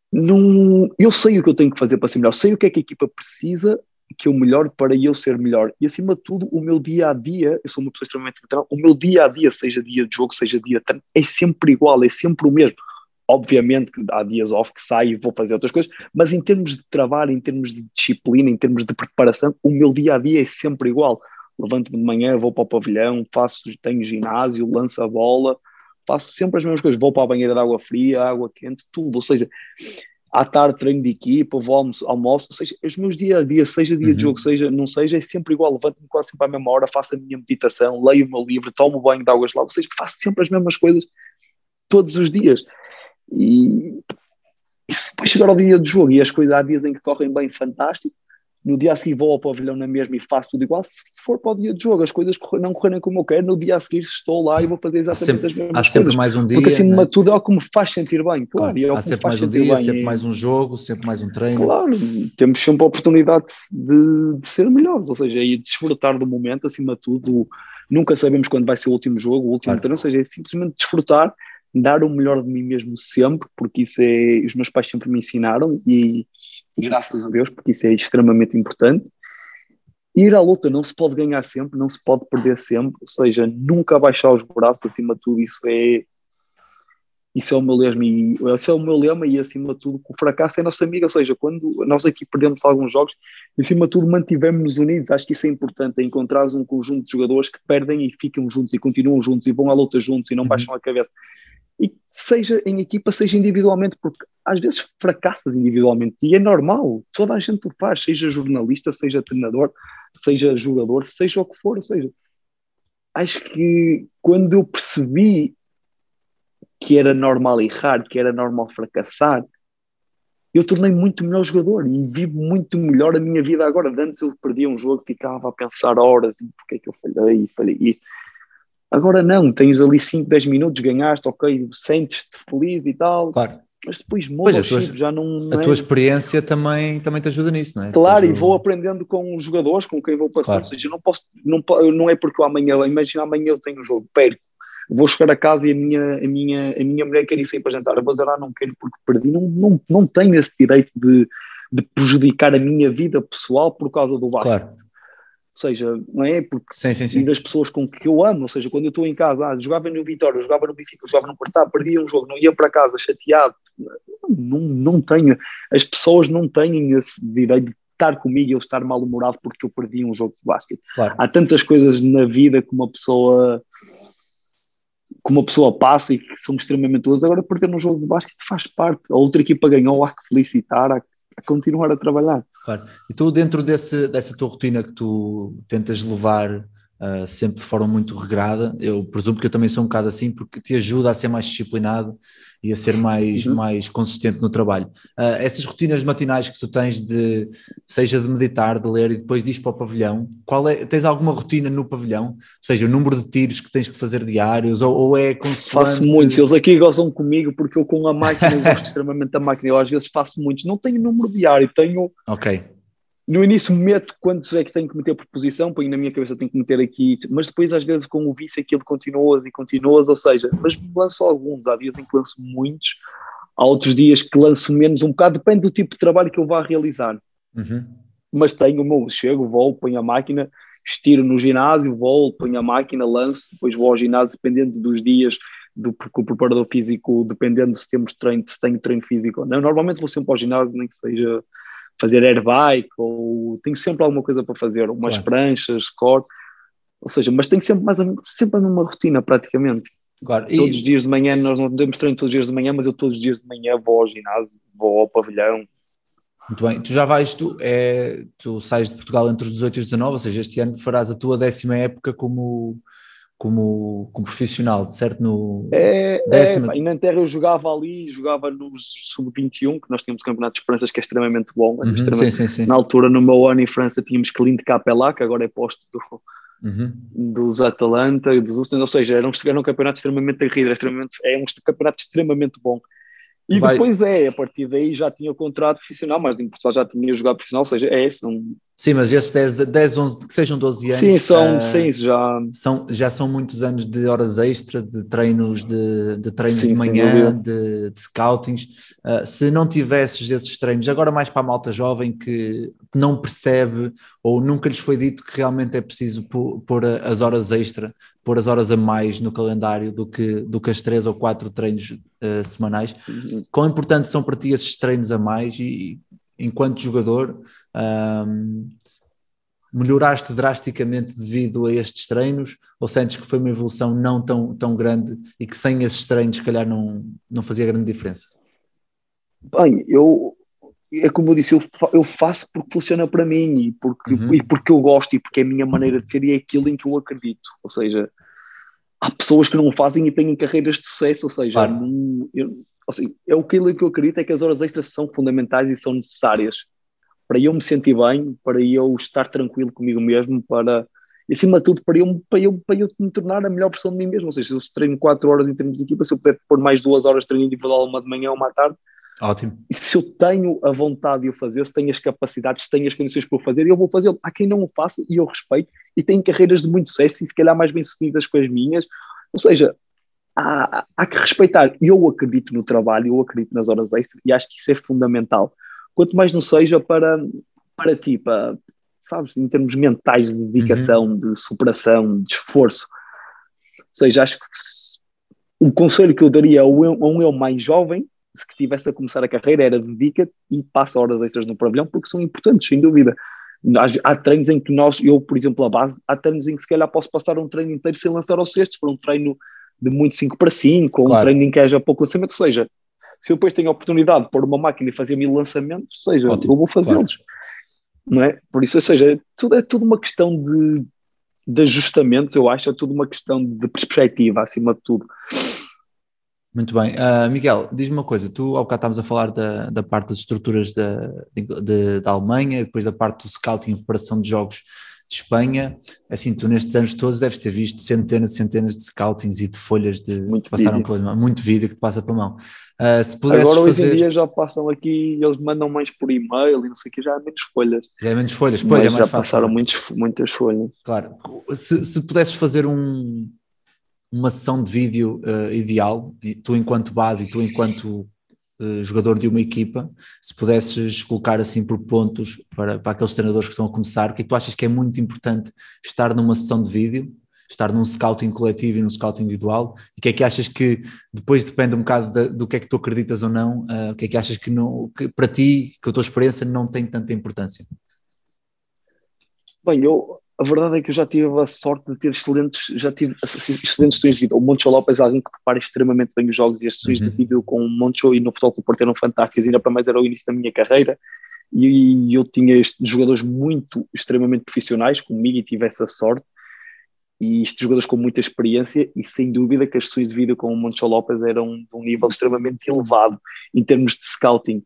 não, eu sei o que eu tenho que fazer para ser melhor, sei o que é que a equipa precisa que eu melhor para eu ser melhor. E acima de tudo, o meu dia a dia, eu sou uma pessoa extremamente literal, o meu dia a dia, seja dia de jogo, seja dia de treino, é sempre igual, é sempre o mesmo. Obviamente que há dias off que saio e vou fazer outras coisas, mas em termos de trabalho, em termos de disciplina, em termos de preparação, o meu dia a dia é sempre igual. Levanto-me de manhã, vou para o pavilhão, faço, tenho ginásio, lanço a bola, faço sempre as mesmas coisas. Vou para a banheira de água fria, água quente, tudo. Ou seja, à tarde treino de equipa, vou almoço, almoço seja, os meus dia a dia, seja dia uhum. de jogo, seja não seja, é sempre igual, levanto-me quase sempre à mesma hora, faço a minha meditação, leio o meu livro, tomo banho de águas lá, ou seja, faço sempre as mesmas coisas todos os dias. E, e se depois chegar ao dia de jogo e as coisas, há dias em que correm bem, fantástico, no dia a seguir vou ao pavilhão na mesma e faço tudo igual. Se for para o dia de jogo, as coisas não correrem como eu quero, no dia a seguir estou lá e vou fazer exatamente sempre, as mesmas coisas. Há sempre mais um dia. Porque acima né? de tudo é o que me faz sentir bem. Claro, claro é há sempre mais um dia, bem. sempre mais um jogo, sempre mais um treino. Claro, temos sempre a oportunidade de, de ser melhores, ou seja, e desfrutar do momento, acima de tudo. Nunca sabemos quando vai ser o último jogo, o último claro. treino, ou seja, é simplesmente desfrutar, dar o melhor de mim mesmo sempre, porque isso é. Os meus pais sempre me ensinaram e, e graças a Deus, porque isso é extremamente importante ir à luta não se pode ganhar sempre, não se pode perder sempre, ou seja, nunca baixar os braços acima de tudo, isso é isso é o meu lema e, esse é o meu lema e acima de tudo o fracasso é nosso amigo, ou seja, quando nós aqui perdemos alguns jogos, acima de tudo mantivemos-nos unidos, acho que isso é importante, é encontrar um conjunto de jogadores que perdem e ficam juntos e continuam juntos e vão à luta juntos e não uhum. baixam a cabeça seja em equipa, seja individualmente, porque às vezes fracassas individualmente e é normal, toda a gente o faz, seja jornalista, seja treinador, seja jogador, seja o que for, seja, acho que quando eu percebi que era normal errar, que era normal fracassar, eu tornei muito melhor jogador e vivo muito melhor a minha vida agora. Antes eu perdia um jogo, ficava a pensar horas em porque é que eu falhei, falhei isto. Agora não, tens ali 5, 10 minutos, ganhaste, ok, sentes-te feliz e tal. Claro mas depois muda o chip, já não, não A é... tua experiência também, também te ajuda nisso, não é? Claro, e vou aprendendo com os jogadores, com quem vou passar, claro. ou seja, não posso, não, não é porque amanhã, imagina amanhã eu tenho um jogo, perco, vou chegar a casa e a minha, a minha, a minha mulher quer ir sair para jantar, eu vou dizer, ah, não quero porque perdi, não, não, não tenho esse direito de, de prejudicar a minha vida pessoal por causa do bar. Claro seja, não é? Porque sim, sim, sim. e das pessoas com que eu amo, ou seja, quando eu estou em casa, ah, jogava no Vitória, jogava no Benfica, jogava no Porto, perdia um jogo, não ia para casa chateado, não, não tenho, as pessoas não têm esse direito de estar comigo e eu estar mal-humorado porque eu perdi um jogo de basquete. Claro. Há tantas coisas na vida que uma pessoa que uma pessoa passa e que são extremamente duras, agora perder um jogo de basquete faz parte, a outra equipa ganhou, há que felicitar, há que continuar a trabalhar. Claro. E tu, dentro desse, dessa tua rotina que tu tentas levar uh, sempre de forma muito regrada, eu presumo que eu também sou um bocado assim, porque te ajuda a ser mais disciplinado e a ser mais, uhum. mais consistente no trabalho. Uh, essas rotinas matinais que tu tens de, seja de meditar, de ler e depois diz para o pavilhão, qual é, tens alguma rotina no pavilhão? Ou seja, o número de tiros que tens que fazer diários ou, ou é consoante... Faço muitos, eles aqui gozam comigo porque eu com a máquina, eu gosto extremamente da máquina, eu às vezes faço muitos, não tenho número diário, tenho... Ok no início meto quantos é que tenho que meter por posição, ponho na minha cabeça tenho que meter aqui, mas depois às vezes com o vício aquilo continuas e continuas, ou seja, mas lanço alguns, há dias em que lanço muitos, há outros dias que lanço menos um bocado, depende do tipo de trabalho que eu vá realizar. Uhum. Mas tenho o meu, chego, vou, ponho a máquina, estiro no ginásio, vou, ponho a máquina, lanço, depois vou ao ginásio, dependendo dos dias, do porque o preparador físico, dependendo se temos treino, se tenho treino físico ou não. Normalmente vou sempre ao ginásio, nem que seja fazer air bike ou tenho sempre alguma coisa para fazer, umas Claro. pranchas, corte, ou seja, mas tenho sempre mais sempre numa rotina praticamente. Claro. E- Todos os dias de manhã, nós não temos treino todos os dias de manhã, mas eu todos os dias de manhã vou ao ginásio, vou ao pavilhão. Muito bem, tu já vais, tu, é, tu sais de Portugal entre os 18 e os 19, ou seja, este ano farás a tua décima época como, como, como profissional, certo? No, É, é, Décima. e na Terra eu jogava ali, jogava nos sub-21, que nós tínhamos o Campeonato de Esperanças, que é extremamente bom. é Uhum, extremamente- sim, sim, sim. Na altura, no meu ano em França, tínhamos Clint Capelá, que agora é posto do, Uhum. dos Atalanta dos Houston, ou seja, era um, era um campeonato extremamente era extremamente, é um campeonato extremamente bom. E Vai- depois é, a partir daí já tinha o contrato profissional, mas em Portugal já tinha jogado profissional, ou seja, é são, Sim, mas esses 10, 10, 11, que sejam 12 anos, sim, são, ah, sim, já, são, já são muitos anos de horas extra, de treinos de, de treinos Sim, de manhã, de, de scoutings. Ah, se não tivesses esses treinos, agora mais para a malta jovem que não percebe ou nunca lhes foi dito que realmente é preciso pô- pôr as horas extra, pôr as horas a mais no calendário do que, do que as três ou quatro treinos ah, semanais. Quão importantes são para ti esses treinos a mais e enquanto jogador ahm, melhoraste drasticamente devido a estes treinos ou sentes que foi uma evolução não tão, tão grande e que sem esses treinos se calhar não, não fazia grande diferença? Bem, eu é como eu disse, eu, eu faço porque funciona para mim e porque, Uhum. e porque eu gosto e porque é a minha maneira de ser e é aquilo em que eu acredito. Ou seja, há pessoas que não o fazem e têm carreiras de sucesso, ou seja, Claro. não- eu- assim, é aquilo em que eu acredito é que as horas extras são fundamentais e são necessárias para eu me sentir bem, para eu estar tranquilo comigo mesmo, para e acima de tudo para eu, para, eu, para eu me tornar a melhor versão de mim mesmo. Ou seja, se eu treino 4 horas em termos de equipa, se eu puder pôr mais duas horas de treino individual, uma de manhã ou uma à tarde, Ótimo. e se eu tenho a vontade de o fazer, se tenho as capacidades, se tenho as condições para o fazer, eu vou fazê-lo. Há quem não o faça e eu respeito e tem carreiras de muito sucesso e se calhar mais bem-sucedidas que as minhas. Ou seja, há, há que respeitar. Eu acredito no trabalho, eu acredito nas horas extras e acho que isso é fundamental. Quanto mais não seja para, para ti, para, sabes, em termos mentais de dedicação, de superação, de esforço. Ou seja, acho que se- o conselho que eu daria a um, a um eu mais jovem se que tivesse a começar a carreira era dedica-te e passa horas extras no pavilhão porque são importantes, sem dúvida. Há, há treinos em que nós, eu, por exemplo, a base, há treinos em que se calhar posso passar um treino inteiro sem lançar ao sexto, se for um treino de muito 5 para 5, ou um Claro. treino em que haja pouco lançamento, ou seja, se eu depois tenho a oportunidade de pôr uma máquina e fazer mil lançamentos, seja, Ótimo, eu vou fazê-los. Não é? Por isso, ou seja, tudo, é tudo uma questão de, de ajustamentos, eu acho, é tudo uma questão de perspectiva, acima de tudo. Muito bem. Ah, Miguel, diz-me uma coisa, tu ao bocado estávamos a falar da, da parte das estruturas da, de- da Alemanha, depois da parte do scouting e preparação de jogos de Espanha, assim, tu nestes anos todos deves ter visto centenas e centenas de scoutings e de folhas de Muito que passaram vídeo. pela mão, muito vídeo que te passa pela mão. Ah, se pudesses Agora, hoje fazer, em dia, já passam aqui, eles mandam mais por e-mail e não sei o que, já há menos folhas. já é menos folhas, pois Mas é mais já fácil. passaram muitos, muitas folhas. Claro, se, se pudesses fazer um, uma sessão de vídeo eh, ideal, tu enquanto base e tu enquanto jogador de uma equipa, se pudesses colocar assim por pontos para, para aqueles treinadores que estão a começar, o que é tu achas que é muito importante estar numa sessão de vídeo, estar num scouting coletivo e num scouting individual, e o que é que achas que depois depende um bocado da- do que é que tu acreditas ou não, eh, o que é que achas que, não, que para ti, que a tua experiência não tem tanta importância? Bem, eu, a verdade é que eu já tive a sorte de ter excelentes, já tive excelentes sessões de vídeo. O Moncho Lopes é alguém que prepara extremamente bem os jogos e as sessões Uhum. de vídeo com o Moncho e no Futebol Clube Porto eram fantásticas, ainda para mais era o início da minha carreira e, eu tinha jogadores muito, extremamente profissionais comigo e tive essa sorte e estes jogadores com muita experiência e sem dúvida que as sessões de vídeo com o Moncho Lopes eram de um nível extremamente elevado em termos de scouting.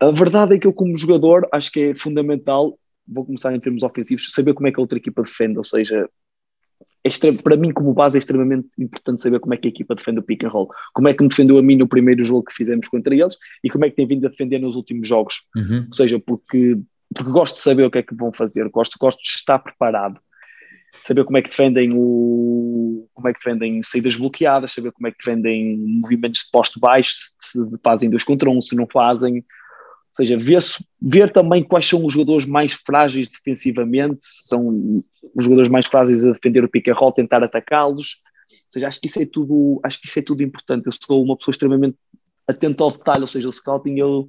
A verdade é que eu como jogador acho que é fundamental vou começar em termos ofensivos, saber como é que a outra equipa defende, ou seja, é extre- para mim como base é extremamente importante saber como é que a equipa defende o pick and roll, como é que me defendeu a mim no primeiro jogo que fizemos contra eles e como é que tem vindo a defender nos últimos jogos, Uhum. ou seja, porque porque gosto de saber o que é que vão fazer, gosto, gosto de estar preparado, saber como é que defendem o como é que defendem saídas bloqueadas, saber como é que defendem movimentos de posto baixo, se fazem dois contra um, se não fazem, ou seja, ver, ver também quais são os jogadores mais frágeis defensivamente, são os jogadores mais frágeis a defender o pick and roll, tentar atacá-los, ou seja, acho que isso é tudo, acho que isso é tudo importante. Eu sou uma pessoa extremamente atenta ao detalhe, ou seja, o scouting eu,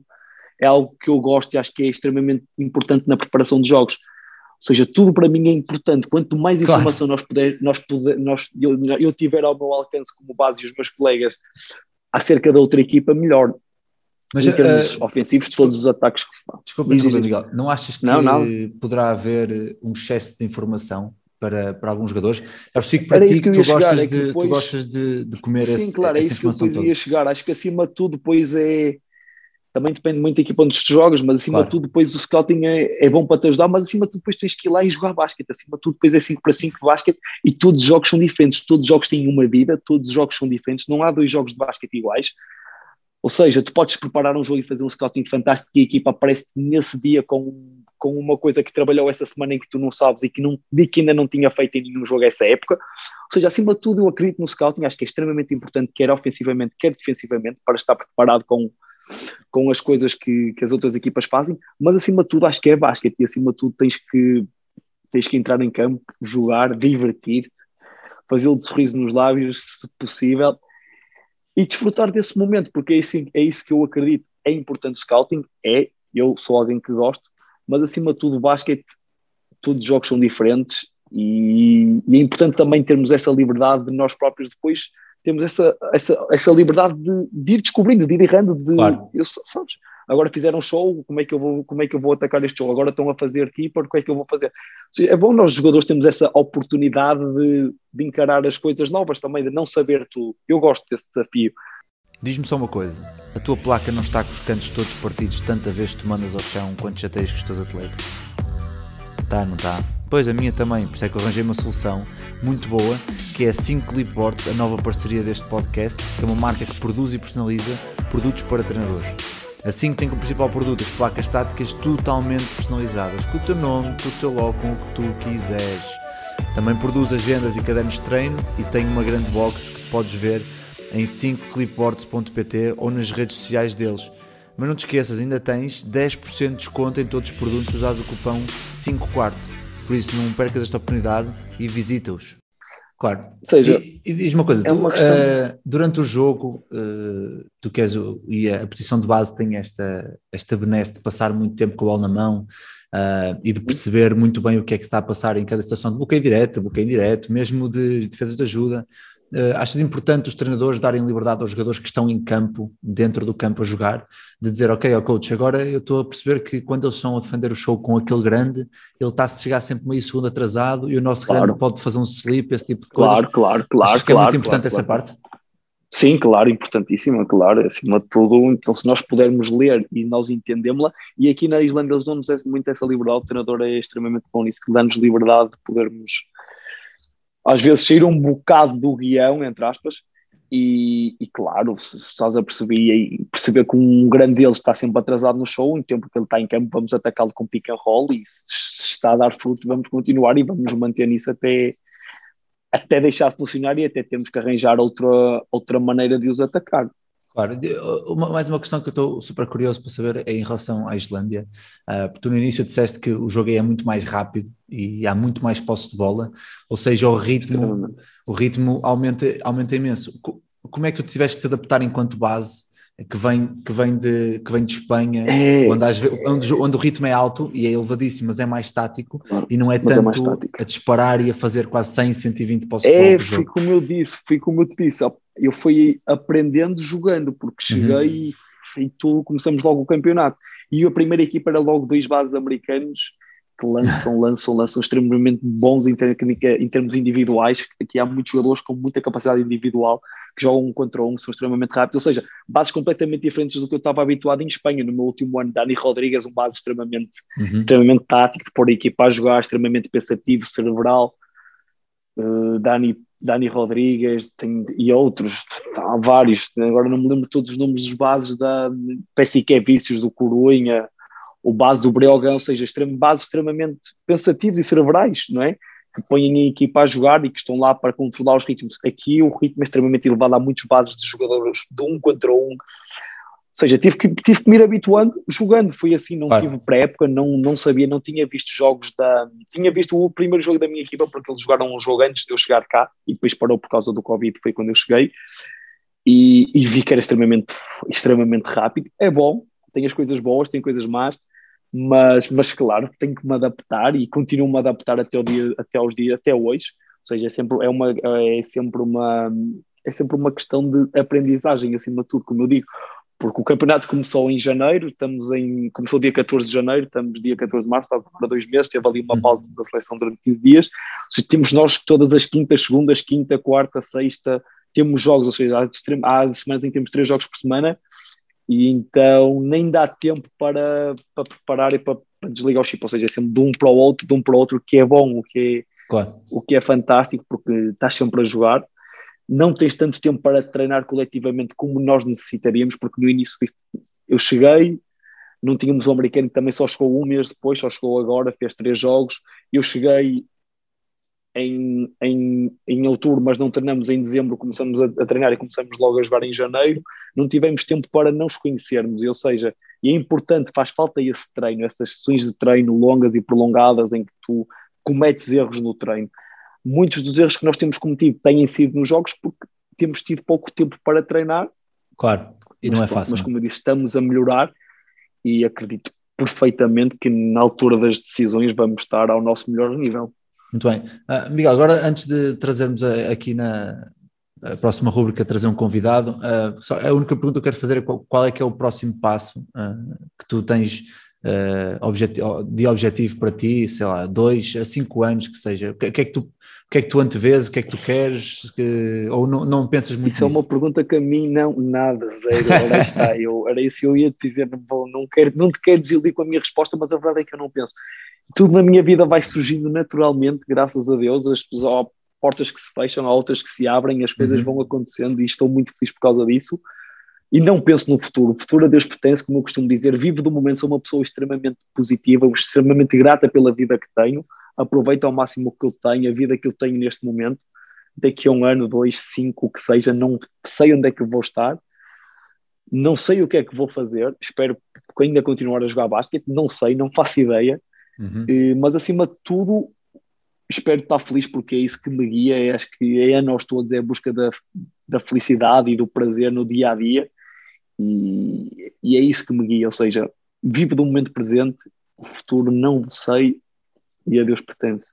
é algo que eu gosto e acho que é extremamente importante na preparação de jogos. Ou seja, tudo para mim é importante. Quanto mais informação claro. nós puder, nós puder, nós, eu, eu tiver ao meu alcance como base e os meus colegas acerca da outra equipa, melhor. Mas, em termos uh, ofensivos, desculpa, todos os ataques que se fazem. Desculpa, Miguel, não achas que não, não. poderá haver um excesso de informação para, para alguns jogadores. Já percebi que para ti que, tu, gostas é que de, depois... tu gostas de, de comer Sim, esse, claro, essa é isso informação que eu ia chegar. Acho que acima de tudo depois é também depende muito da equipa onde tu jogas, mas acima claro. de tudo depois o scouting é, é, bom para te ajudar, mas acima de tudo depois tens que ir lá e jogar basquete, acima de tudo depois é 5 para 5 de basquete e todos os jogos são diferentes, todos os jogos têm uma vida, todos os jogos são diferentes, não há dois jogos de basquete iguais, ou seja, tu podes preparar um jogo e fazer um scouting fantástico e a equipa aparece nesse dia com, com uma coisa que trabalhou essa semana em que tu não sabes e que, não, de que ainda não tinha feito em nenhum jogo essa época, ou seja, acima de tudo eu acredito no scouting, acho que é extremamente importante, quer ofensivamente, quer defensivamente, para estar preparado com com as coisas que, que as outras equipas fazem, mas acima de tudo acho que é basquete e acima de tudo tens que, tens que entrar em campo, jogar, divertir, fazê-lo de sorriso nos lábios, se possível, e desfrutar desse momento, porque é isso, é isso que eu acredito. É importante o scouting, é, eu sou alguém que gosto, mas acima de tudo o basquete, todos os jogos são diferentes e, e, é importante também termos essa liberdade de nós próprios depois temos essa, essa, essa liberdade de, de ir descobrindo, de ir errando, de claro. eu, sabes? Agora fizeram show, como é, que eu vou, como é que eu vou atacar este show? Agora estão a fazer keeper, o que é que eu vou fazer? É bom nós jogadores temos essa oportunidade de, de encarar as coisas novas também, de não saber tudo. Eu gosto desse desafio. Diz-me só uma coisa, a tua placa não está com os cantos todos partidos tanta vez que tu mandas ao chão quando chateias com os teus atletas? Tá, não está? Pois, a minha também, por isso é que eu arranjei uma solução muito boa, que é a 5 Clipboards, a nova parceria deste podcast, que é uma marca que produz e personaliza produtos para treinadores. A 5 tem como principal produto as placas estáticas totalmente personalizadas, com o teu nome, com o teu logo, com o que tu quiseres. Também produz agendas e cadernos de treino e tem uma grande box que podes ver em 5clipboards.pt ou nas redes sociais deles. Mas não te esqueças, ainda tens 10% de desconto em todos os produtos se usares o cupom 5 quarto. Por isso, não percas esta oportunidade e visita-os. Claro. Ou seja, e, e diz uma coisa, é uma tu, questão... uh, durante o jogo, uh, tu queres, e a posição de base tem esta, esta benesse de passar muito tempo com a bola na mão uh, e de perceber muito bem o que é que está a passar em cada situação de bloqueio direto, bloqueio indireto, mesmo de defesas de ajuda. Uh, achas importante os treinadores darem liberdade aos jogadores que estão em campo, dentro do campo a jogar, de dizer, ok, ó coach, agora eu estou a perceber que quando eles estão a defender o show com aquele grande, ele está a chegar sempre meio segundo atrasado e o nosso claro. grande pode fazer um slip, esse tipo de coisa. Claro, claro, claro. Acho que claro, é muito importante claro, essa parte. Sim, claro, importantíssima, claro, acima de tudo, então se nós pudermos ler e nós entendemos-la, e aqui na Islândia eles dão-nos muito essa liberdade, o treinador é extremamente bom nisso, que dá-nos liberdade de podermos às vezes sair um bocado do guião, entre aspas, e, e claro, se, se estás a perceber, perceber que um grande deles está sempre atrasado no show, em tempo que ele está em campo, vamos atacá-lo com pick and roll, e se, se, está a dar frutos, vamos continuar e vamos manter nisso até, até deixar de funcionar e até temos que arranjar outra, outra maneira de os atacar. Claro, uma, mais uma questão que eu estou super curioso para saber é em relação à Islândia, uh, porque tu no início disseste que o jogo é muito mais rápido e há muito mais posse de bola, ou seja, o ritmo, o ritmo aumenta, aumenta imenso. Como é que tu tiveste que te adaptar enquanto base que vem, que vem, de, que vem de Espanha, é, onde, às, onde, onde, o ritmo é alto e é elevadíssimo, mas é mais estático claro, e não é, é tanto é a disparar e a fazer quase 100, 120 postos é, de bola. É, como eu disse, fui como eu te disse, eu fui aprendendo jogando, porque cheguei uhum. e tudo, começamos logo o campeonato. E a primeira equipa era logo dois bases americanos que lançam, lançam, lançam extremamente bons em, em termos individuais. Aqui há muitos jogadores com muita capacidade individual que jogam um contra um, são extremamente rápidos, ou seja, bases completamente diferentes do que eu estava habituado em Espanha. No meu último ano, Dani Rodrigues, um base extremamente, uhum. extremamente tático, de pôr a equipa a jogar, extremamente pensativo, cerebral. Uh, Dani, Dani Rodrigues tem, e outros, há vários, agora não me lembro todos os nomes dos bases da PSK Vícios do Corunha, o base do Breogão, ou seja, extrem, bases extremamente pensativos e cerebrais, não é? Que põem a equipa a jogar e que estão lá para controlar os ritmos. Aqui o ritmo é extremamente elevado, há muitos bases de jogadores de um contra um, ou seja, tive que, tive que me ir habituando jogando. Foi assim, não claro. tive pré-época, não, não sabia, não tinha visto jogos da. Tinha visto o primeiro jogo da minha equipa, porque eles jogaram um jogo antes de eu chegar cá e depois parou por causa do Covid, foi quando eu cheguei. E, e vi que era extremamente, extremamente rápido. É bom, tem as coisas boas, tem coisas más, mas, mas claro, tenho que me adaptar e continuo-me a adaptar até, o dia, até aos dias, até hoje. Ou seja, é sempre, é uma, é sempre uma, é sempre uma questão de aprendizagem, acima de tudo, como eu digo porque o campeonato começou em janeiro, estamos em, começou dia 14 de janeiro, estamos dia 14 de março, está agora dois meses, teve ali uma uhum. pausa da seleção durante 15 dias. Seja, temos nós todas as quintas, segundas, quinta, quarta, sexta, temos jogos, ou seja, há, há semanas em que temos três jogos por semana, e então nem dá tempo para, para preparar e para, para desligar o chip, ou seja, é sempre de um para o outro, de um para o outro, o que é bom, o que é, claro. o que é fantástico, porque estás sempre a jogar não tens tanto tempo para treinar coletivamente como nós necessitaríamos, porque no início eu cheguei, não tínhamos o americano que também só chegou um mês depois, só chegou agora, fez três jogos. Eu cheguei em, em, em outubro, mas não treinamos em dezembro, começamos a, a, treinar e começamos logo a jogar em janeiro. Não tivemos tempo para nos conhecermos, ou seja, e é importante, faz falta esse treino, essas sessões de treino longas e prolongadas em que tu cometes erros no treino muitos dos erros que nós temos cometido têm sido nos jogos porque temos tido pouco tempo para treinar. Claro, e mas, não é fácil. Mas como eu disse, estamos a melhorar e acredito perfeitamente que na altura das decisões vamos estar ao nosso melhor nível. Muito bem. Uh, Miguel, agora antes de trazermos a, aqui na próxima rúbrica trazer um convidado, uh, só, a única pergunta que eu quero fazer é qual, qual é que é o próximo passo uh, que tu tens objeti de objetivo para ti, sei lá, dois a cinco anos que seja? O que, que, é que tu, o que é que tu antevês, o que é que tu queres, que, ou não, não pensas muito Isso nisso? é uma pergunta que a mim não, nada, zero, ora está, eu, era isso que eu ia te dizer, não, não, quero, não te quero desiludir com a minha resposta, mas a verdade é que eu não penso. Tudo na minha vida vai surgindo naturalmente, graças a Deus, as pessoas, portas que se fecham, há outras que se abrem, as coisas uhum. vão acontecendo e estou muito feliz por causa disso e não penso no futuro. O futuro a Deus pertence, como eu costumo dizer, vivo do momento, sou uma pessoa extremamente positiva, extremamente grata pela vida que tenho, aproveito ao máximo o que eu tenho, a vida que eu tenho neste momento. Daqui a um ano, dois, cinco, o que seja, não sei onde é que vou estar, não sei o que é que vou fazer, espero ainda continuar a jogar basquete, não sei, não faço ideia, uhum. Eh, mas acima de tudo, espero estar feliz porque é isso que me guia, é, acho que é a nós todos, é a busca da, da felicidade e do prazer no dia a dia e, e é isso que me guia, ou seja, vivo do momento presente, o futuro não sei e a Deus pertence.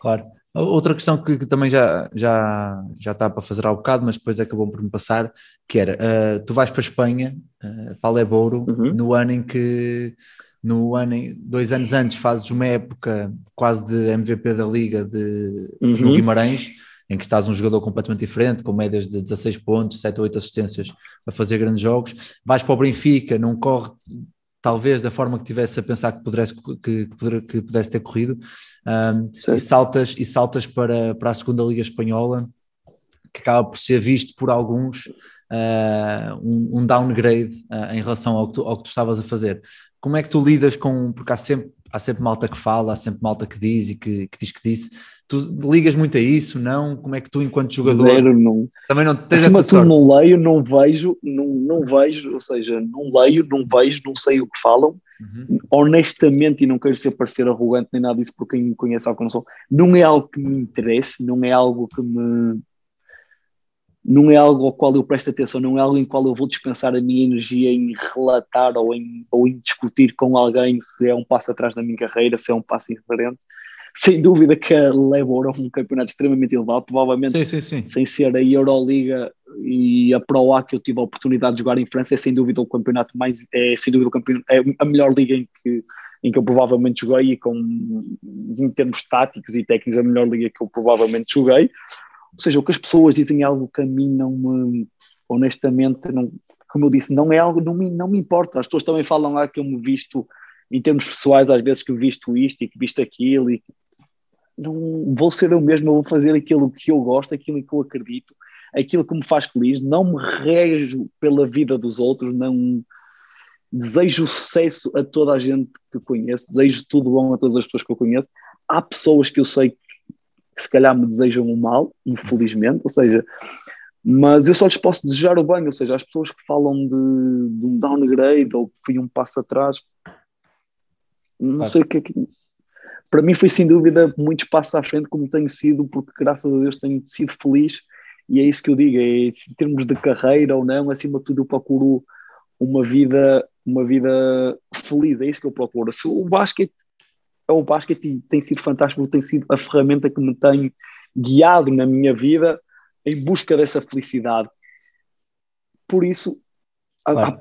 Claro. Outra questão que, que, também já, já, já está para fazer há um bocado, mas depois acabou por me passar, que era, uh, tu vais para a Espanha, uh, para Lebouro, uhum. no ano em que, no ano dois anos antes fazes uma época quase de MVP da Liga de, uhum. no Guimarães, em que estás um jogador completamente diferente, com médias de 16 pontos, 7 ou 8 assistências a fazer grandes jogos, vais para o Benfica, não corre talvez da forma que tivesse a pensar que pudesse, que, que pudesse ter corrido, um, e saltas, e saltas para, para a segunda Liga Espanhola, que acaba por ser visto por alguns uh, um, um, downgrade uh, em relação ao que, tu, ao que tu estavas a fazer. Como é que tu lidas com, porque há sempre, há sempre malta que fala, há sempre malta que diz e que, que diz que disse, Tu ligas muito a isso, não? Como é que tu, enquanto jogador, Zero, não. também não tens Acima essa sorte? não leio, não vejo, não, não vejo, ou seja, não leio, não vejo, não sei o que falam. Uhum. Honestamente, e não quero ser parecer arrogante nem nada disso, porque quem me conhece algo que não sou, não é algo que me interesse, não é algo que me. Não é algo ao qual eu presto atenção, não é algo em qual eu vou dispensar a minha energia em relatar ou em, ou em discutir com alguém se é um passo atrás da minha carreira, se é um passo irreverente sem dúvida que a Lebor é um campeonato extremamente elevado, provavelmente sim, sim, sim. sem ser a Euroliga e a Pro A que eu tive a oportunidade de jogar em França, é sem dúvida o campeonato mais, é sem dúvida o campeonato, é a melhor liga em que, em que eu provavelmente joguei e com, em termos táticos e técnicos, a melhor liga que eu provavelmente joguei. Ou seja, o que as pessoas dizem é algo que a mim não me, honestamente, não, como eu disse, não é algo, não me, não me importa. As pessoas também falam lá que eu me visto em termos pessoais, às vezes que visto isto e que visto aquilo e não vou ser eu mesmo, eu vou fazer aquilo que eu gosto, aquilo que eu acredito, aquilo que me faz feliz, não me rejo pela vida dos outros, não desejo sucesso a toda a gente que conheço, desejo tudo bom a todas as pessoas que eu conheço. Há pessoas que eu sei que se calhar me desejam o mal, infelizmente, ou seja, mas eu só lhes posso desejar o bem, ou seja, as pessoas que falam de, de um downgrade ou que fui um passo atrás, não claro. sei o que é que. Para mim foi sem dúvida muito passo à frente, como tenho sido, porque graças a Deus tenho sido feliz e é isso que eu digo, é em termos de carreira ou não, acima de tudo eu procuro uma vida, uma vida feliz, é isso que eu procuro. Se o basquete é o basquete tem sido fantástico, tem sido a ferramenta que me tem guiado na minha vida em busca dessa felicidade. Por isso, claro.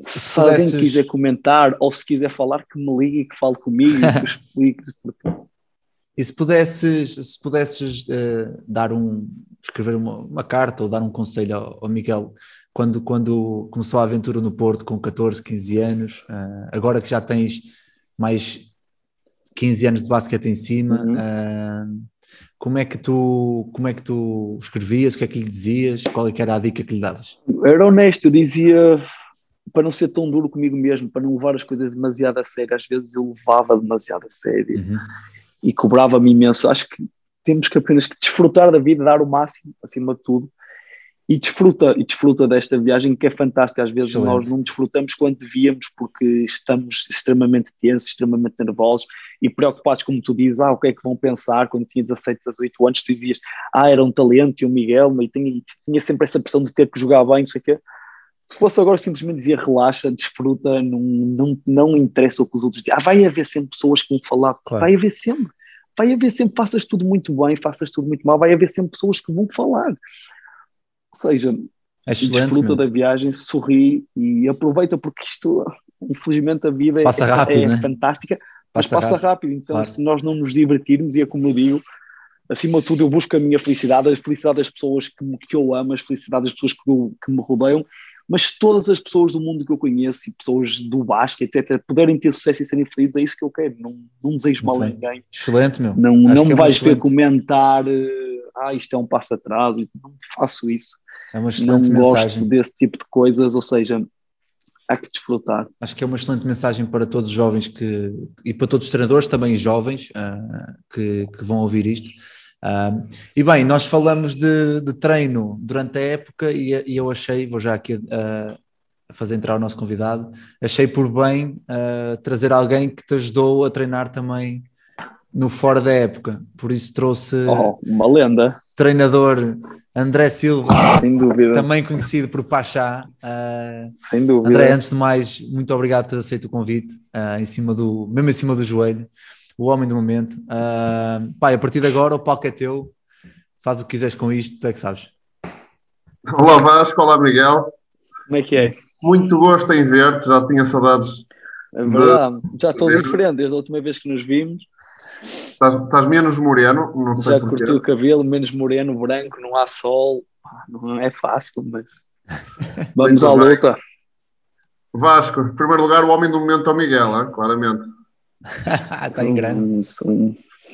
se, se pudesses... alguém quiser comentar ou se quiser falar, que me ligue, que fale comigo, que explique. E se pudesses, se pudesses uh, dar um, escrever uma, uma, carta ou dar um conselho ao, ao, Miguel, quando, quando começou a aventura no Porto com 14, 15 anos, uh, agora que já tens mais 15 anos de basquete em cima, uhum. uh, como é que tu como é que tu escrevias, o que é que lhe dizias, qual é que era a dica que lhe davas? Era honesto, eu dizia para não ser tão duro comigo mesmo, para não levar as coisas demasiado a sério, às vezes eu levava demasiado a sério uhum. e cobrava-me imenso. Acho que temos que apenas que desfrutar da vida, dar o máximo acima de tudo e desfruta, e desfruta desta viagem que é fantástica. Às vezes Excelente. nós não desfrutamos quando devíamos porque estamos extremamente tensos, extremamente nervosos e preocupados, como tu dizes, ah, o que é que vão pensar quando tinha 17, 18 anos, tu dizias, ah, era um talento e o Miguel, e tinha, tinha sempre essa pressão de ter que jogar bem, não sei o quê. Se fosse agora simplesmente dizer relaxa, desfruta, não, não, não interessa o que os outros dizem. Ah, vai haver sempre pessoas que vão falar, claro. vai haver sempre. Vai haver sempre, faças tudo muito bem, faças tudo muito mal, vai haver sempre pessoas que vão falar seja, é desfruta meu. da viagem, sorri e aproveita, porque isto, infelizmente, a vida passa é, rápido, é né? fantástica, passa mas passa rápido. rápido. Então, claro. se nós não nos divertirmos, e é como eu digo, acima de tudo, eu busco a minha felicidade, a felicidade das pessoas que, que eu amo, a felicidade das pessoas que, eu, que me rodeiam, mas todas as pessoas do mundo que eu conheço e pessoas do basquete, etc., puderem ter sucesso e serem felizes, é isso que eu quero. Não, não desejo Muito mal bem. a ninguém. Excelente, meu. Não, não me é vais ver comentar, ah, isto é um passo atrás, não faço isso. É uma excelente não mensagem. gosto desse tipo de coisas, ou seja, há que desfrutar. Acho que é uma excelente mensagem para todos os jovens que, e para todos os treinadores, também jovens, uh, que, que, vão ouvir isto. Uh, e bem, nós falamos de, de treino durante a época e, e, eu achei, vou já aqui uh, fazer entrar o nosso convidado, achei por bem trazer alguém que te ajudou a treinar também no fora da época, por isso trouxe oh, uma lenda treinador André Silva, sem dúvida, também conhecido por Pachá. Uh, sem dúvida. André, antes de mais, muito obrigado por ter aceito o convite, uh, em cima do, mesmo em cima do joelho, o homem do momento. Uh, pai, a partir de agora o palco é teu, faz o que quiseres com isto, tu é que sabes. Olá Vasco, olá Miguel. Como é que é? Muito gosto em ver-te, já tinha saudades. É verdade, de... já estou diferente desde a última vez que nos vimos. Estás, estás menos moreno, não sei Já curti o cabelo, menos moreno, branco, não há sol. Não é fácil, mas vamos à luta. Vasco, em primeiro lugar, o homem do momento é o Miguel, hein? claramente. Está em grande.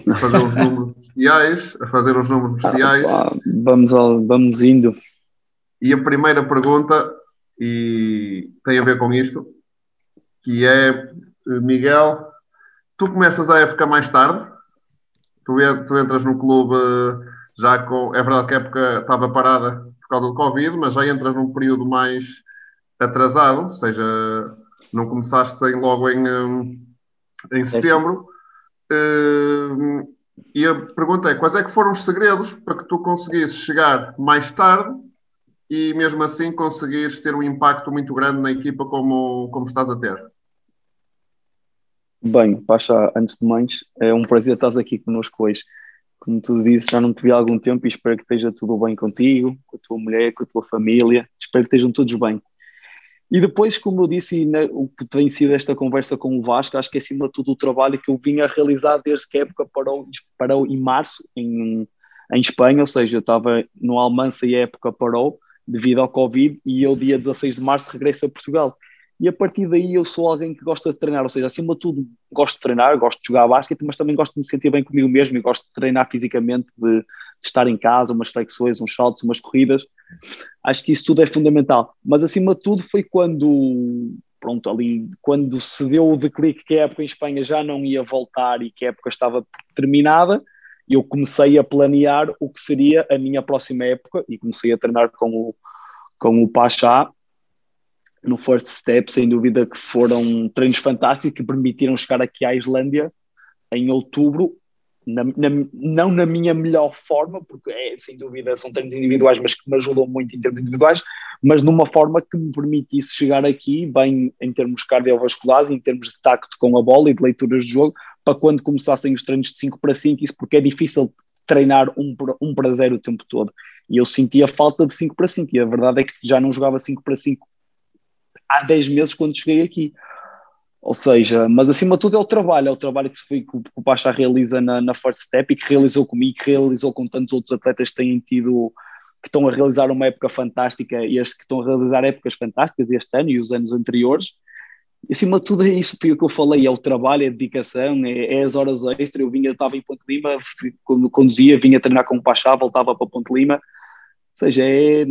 A fazer os números bestiais, a fazer os números bestiais. Ah, vamos, ao, vamos indo. E a primeira pergunta, e tem a ver com isto, que é, Miguel, tu começas a época mais tarde, tu, tu entras no clube já com. É verdade que a época estava parada por causa do Covid, mas já entras num período mais atrasado, ou seja, não começaste logo em, hum, em setembro. Uh, e a pergunta é: quais é que foram os segredos para que tu conseguisses chegar mais tarde e mesmo assim conseguires ter um impacto muito grande na equipa como, como estás a ter? Bem, Pacha, antes de mais, é um prazer estar aqui connosco hoje. Como tu disse, já não te vi há algum tempo e espero que esteja tudo bem contigo, com a tua mulher, com a tua família. Espero que estejam todos bem. E depois, como eu disse, né, o que tem sido esta conversa com o Vasco, acho que é acima de tudo o trabalho que eu vinha a realizar desde que a época parou, parou em março, em, em Espanha, ou seja, eu estava no Almança e a época parou devido ao Covid e eu, dia 16 de março, regresso a Portugal e a partir daí eu sou alguém que gosta de treinar, ou seja, acima de tudo gosto de treinar, gosto de jogar basquete, mas também gosto de me sentir bem comigo mesmo e gosto de treinar fisicamente, de, de estar em casa, umas flexões, uns saltos, umas corridas. Acho que isso tudo é fundamental. Mas acima de tudo foi quando, pronto, ali quando se deu o declique que a época em Espanha já não ia voltar e que a época estava terminada, eu comecei a planear o que seria a minha próxima época e comecei a treinar com o, com o Pachá no First Step, sem dúvida que foram treinos fantásticos que permitiram chegar aqui à Islândia em outubro, na, na, não na minha melhor forma, porque é, sem dúvida são treinos individuais, mas que me ajudam muito em termos individuais, mas numa forma que me permitisse chegar aqui bem em termos cardiovasculares, em termos de tacto com a bola e de leituras de jogo, para quando começassem os treinos de 5 para 5, isso porque é difícil treinar um, um para 0 o tempo todo. E eu sentia falta de 5 para 5, e a verdade é que já não jogava 5 para 5 há 10 meses quando cheguei aqui. Ou seja, mas acima de tudo é o trabalho, é o trabalho que, foi, que o Pacha realiza na, na First Step e que realizou comigo, que realizou com tantos outros atletas que têm tido, que estão a realizar uma época fantástica, e este, que estão a realizar épocas fantásticas este ano e os anos anteriores. E, acima de tudo é isso que eu falei, é o trabalho, é a dedicação, é, é as horas extras. Eu vinha, eu estava em Ponte Lima, quando conduzia, vinha treinar com o Pachá, voltava para Ponte Lima. Ou seja, é,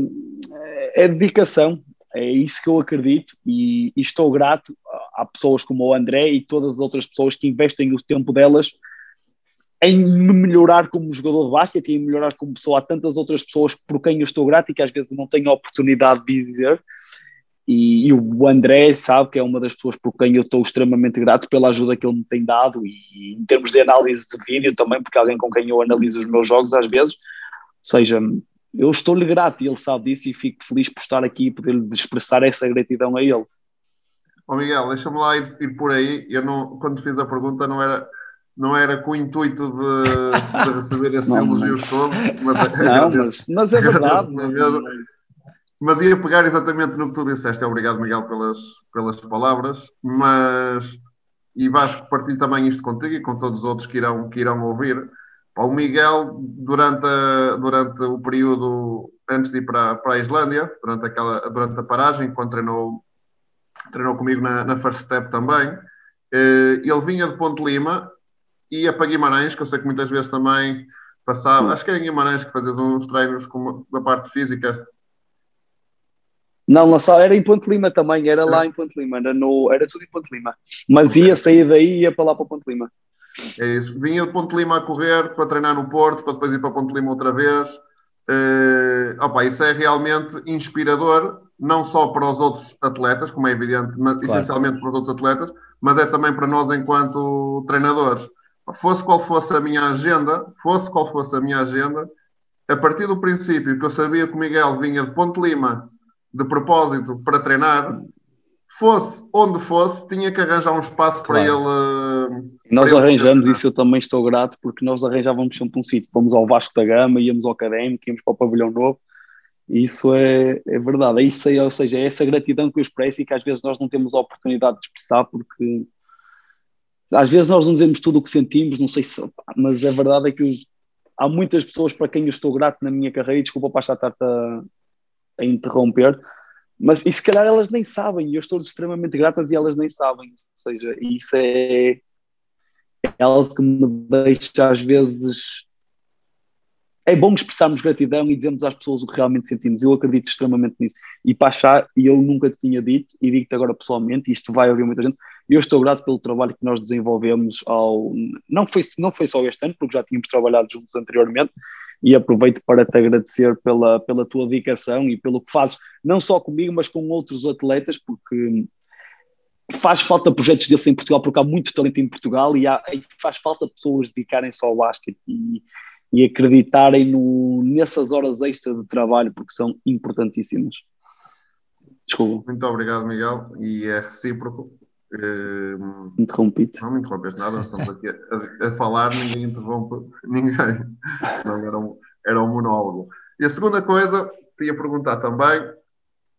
é dedicação, é isso que eu acredito e, e, estou grato a pessoas como o André e todas as outras pessoas que investem o tempo delas em me melhorar como jogador de basquete e em melhorar como pessoa. Há tantas outras pessoas por quem eu estou grato e que às vezes não tenho a oportunidade de dizer. E, e, o André sabe que é uma das pessoas por quem eu estou extremamente grato pela ajuda que ele me tem dado e em termos de análise de vídeo também, porque é alguém com quem eu analiso os meus jogos às vezes. Ou seja, eu estou-lhe grato e ele sabe disso e fico feliz por estar aqui e poder expressar essa gratidão a ele. Oh Miguel, deixa-me lá ir, ir, por aí. Eu não, quando fiz a pergunta não era, não era com o intuito de, de receber esses elogios todos, mas, não, mas, mas é verdade. Mas ia pegar exatamente no que tu disseste. Obrigado, Miguel, pelas, pelas palavras. Mas, e Vasco, partilho também isto contigo e com todos os outros que irão, que irão ouvir o Miguel, durante, a, durante o período antes de ir para, para a Islândia, durante, aquela, durante a paragem, quando treinou, treinou comigo na, na First Step também, eh, ele vinha de Ponte Lima, ia para Guimarães, que eu sei que muitas vezes também passava, acho que era em Guimarães que fazias uns treinos com, da parte física. Não, não só, era em Ponte Lima também, era lá em Ponte Lima, era, no, era tudo em Ponte Lima. Mas ia sair daí e ia para lá para Ponte Lima. É isso. Vinha de Ponte Lima a correr para treinar no Porto, para depois ir para Ponte Lima outra vez. Uh, opa, isso é realmente inspirador, não só para os outros atletas, como é evidente, mas claro. essencialmente para os outros atletas, mas é também para nós enquanto treinadores. Fosse qual fosse a minha agenda, fosse qual fosse a minha agenda, a partir do princípio que eu sabia que o Miguel vinha de Ponte Lima de propósito para treinar, fosse onde fosse, tinha que arranjar um espaço claro. para ele. Nós para arranjamos ele isso, eu também estou grato, porque nós arranjávamos sempre um sítio. Fomos ao Vasco da Gama, íamos ao Académico, íamos para o Pavilhão Novo. E isso é, é verdade. É isso aí, ou seja, é essa gratidão que eu expresso e que às vezes nós não temos a oportunidade de expressar, porque às vezes nós não dizemos tudo o que sentimos, não sei se. Mas a verdade é que os, há muitas pessoas para quem eu estou grato na minha carreira, e desculpa para estar a, a interromper, mas e se calhar elas nem sabem, e eu estou extremamente gratas e elas nem sabem. Ou seja, isso é, é algo que me deixa às vezes. É bom expressarmos gratidão e dizermos às pessoas o que realmente sentimos. Eu acredito extremamente nisso. E para achar, e eu nunca tinha dito, e digo-te agora pessoalmente, isto vai ouvir muita gente, eu estou grato pelo trabalho que nós desenvolvemos ao. Não foi, não foi só este ano, porque já tínhamos trabalhado juntos anteriormente, e aproveito para te agradecer pela, pela tua dedicação e pelo que fazes, não só comigo, mas com outros atletas, porque faz falta projetos desse em Portugal, porque há muito talento em Portugal e, há, e faz falta pessoas dedicarem-se ao basquete e, e acreditarem no, nessas horas extras de trabalho, porque são importantíssimas. Desculpa. Muito obrigado, Miguel, e é recíproco. Uh, Interrompi-te. Não me interrompes nada, estamos aqui a, a, falar, ninguém interrompe ninguém, senão era um, era um monólogo. E a segunda coisa, te ia perguntar também,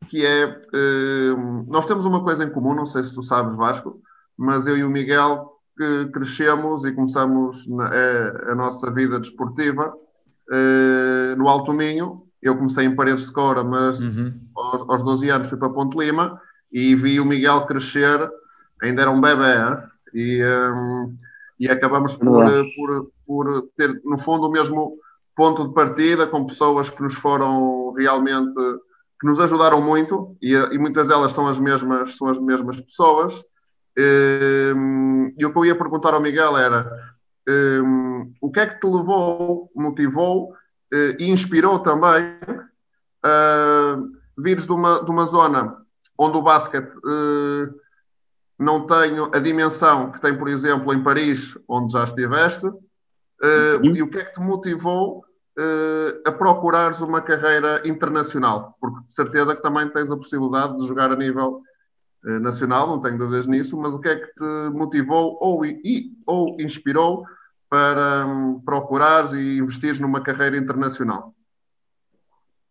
que é, uh, nós temos uma coisa em comum, não sei se tu sabes, Vasco, mas eu e o Miguel que crescemos e começamos na, a, a, nossa vida desportiva uh, no Alto Minho. Eu comecei em Paredes de Cora, mas uhum. aos, aos 12 anos fui para Ponte Lima e vi o Miguel crescer ainda era um bebê, e, um, e acabamos por, por, por ter, no fundo, o mesmo ponto de partida, com pessoas que nos foram realmente que nos ajudaram muito e, e muitas delas são as mesmas, são as mesmas pessoas. Um, e o que eu ia perguntar ao Miguel era um, o que é que te levou, motivou uh, e inspirou também a uh, vires de uma, de uma zona onde o basquete uh, não tem a dimensão que tem, por exemplo, em Paris, onde já estiveste, uhum. e o que é que te motivou a procurares uma carreira internacional? Porque de certeza que também tens a possibilidade de jogar a nível eh, nacional, não tenho dúvidas nisso, mas o que é que te motivou ou, e, ou inspirou para um, procurares e investires numa carreira internacional?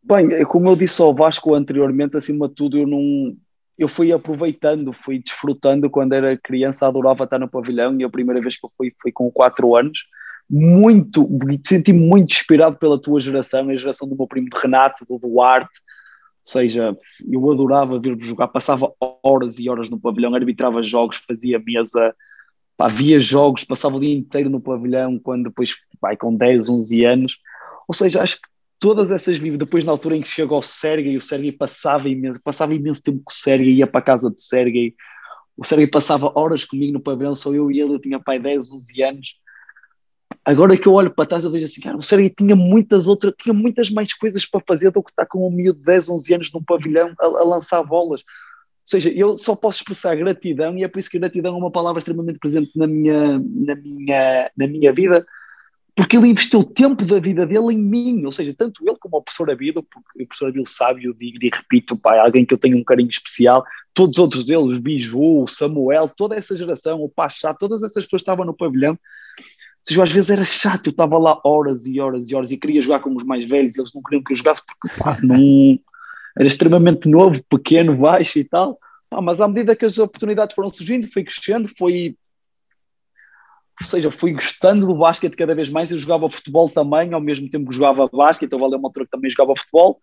Bem, como eu disse ao Vasco anteriormente, acima de tudo, eu não. Eu fui aproveitando, fui desfrutando. Quando era criança, adorava estar no pavilhão e a primeira vez que eu fui foi com 4 anos. Muito, senti-me muito inspirado pela tua geração, a geração do meu primo Renato, do Duarte, seja, eu adorava ver-vos jogar, passava horas e horas no pavilhão, arbitrava jogos, fazia mesa, pá, via jogos, passava o dia inteiro no pavilhão, quando depois, vai com 10, 11 anos, ou seja, acho que todas essas vidas, depois na altura em que chegou ao Sergei, o Sergei passava imenso, passava imenso tempo com o Sergei, ia para a casa do Sergei, o Sergei passava horas comigo no pavilhão, só eu e ele, eu tinha pai 10, 11 anos, Agora que eu olho para trás, eu vejo assim, cara, o Sérgio tinha muitas outras, tinha muitas mais coisas para fazer do que estar com um miúdo de 10, 11 anos num pavilhão a, a, lançar bolas. Ou seja, eu só posso expressar gratidão e é por isso que gratidão é uma palavra extremamente presente na minha, na minha, na minha vida, porque ele investiu o tempo da vida dele em mim, ou seja, tanto ele como o professor Abilo, porque o professor Abilo sabe, eu digo e repito, pai, alguém que eu tenho um carinho especial, todos os outros deles, Biju, Samuel, toda essa geração, o Pachá, todas essas pessoas estavam no pavilhão, seja, às vezes era chato, eu estava lá horas e horas e horas e queria jogar com os mais velhos, eles não queriam que eu jogasse porque pá, não, era extremamente novo, pequeno, baixo e tal. Pá, mas à medida que as oportunidades foram surgindo, foi crescendo, foi. Ou seja, fui gostando do basquete cada vez mais. Eu jogava futebol também, ao mesmo tempo que jogava basquete, então valeu uma altura que também jogava futebol.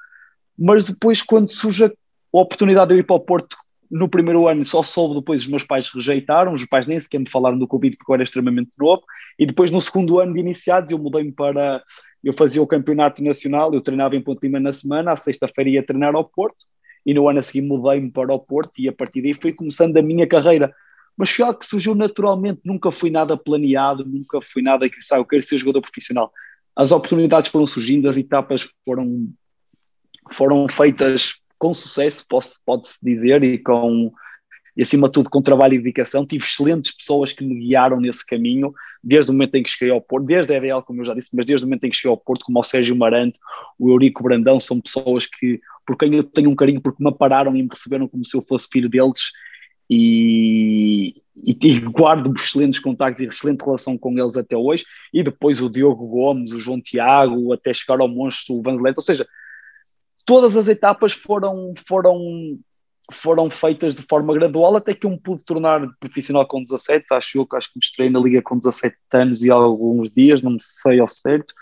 Mas depois, quando surge a oportunidade de eu ir para o Porto no primeiro ano só soube depois, os meus pais rejeitaram, os pais nem sequer me falaram do Covid porque eu era extremamente novo, e depois no segundo ano de iniciados eu mudei-me para, eu fazia o campeonato nacional, eu treinava em Ponte Lima na semana, à sexta-feira ia treinar ao Porto, e no ano a seguir mudei-me para o Porto e a partir daí fui começando a minha carreira. Mas foi algo que surgiu naturalmente, nunca foi nada planeado, nunca foi nada que sabe, eu quero ser jogador profissional. As oportunidades foram surgindo, as etapas foram, foram feitas com sucesso, pode-se dizer, e com e acima de tudo com trabalho e dedicação. Tive excelentes pessoas que me guiaram nesse caminho, desde o momento em que cheguei ao Porto, desde a EDL, como eu já disse, mas desde o momento em que cheguei ao Porto, como o Sérgio Marante, o Eurico Brandão, são pessoas que, por quem eu tenho um carinho, porque me pararam e me receberam como se eu fosse filho deles, e, e guardo excelentes contactos e excelente relação com eles até hoje, e depois o Diogo Gomes, o João Tiago, até chegar ao monstro, o Vanzelet, ou seja, todas as etapas foram, foram, foram feitas de forma gradual até que eu me pude tornar profissional com 17, acho eu que acho que me estrei na liga com 17 anos e alguns dias, não sei ao certo.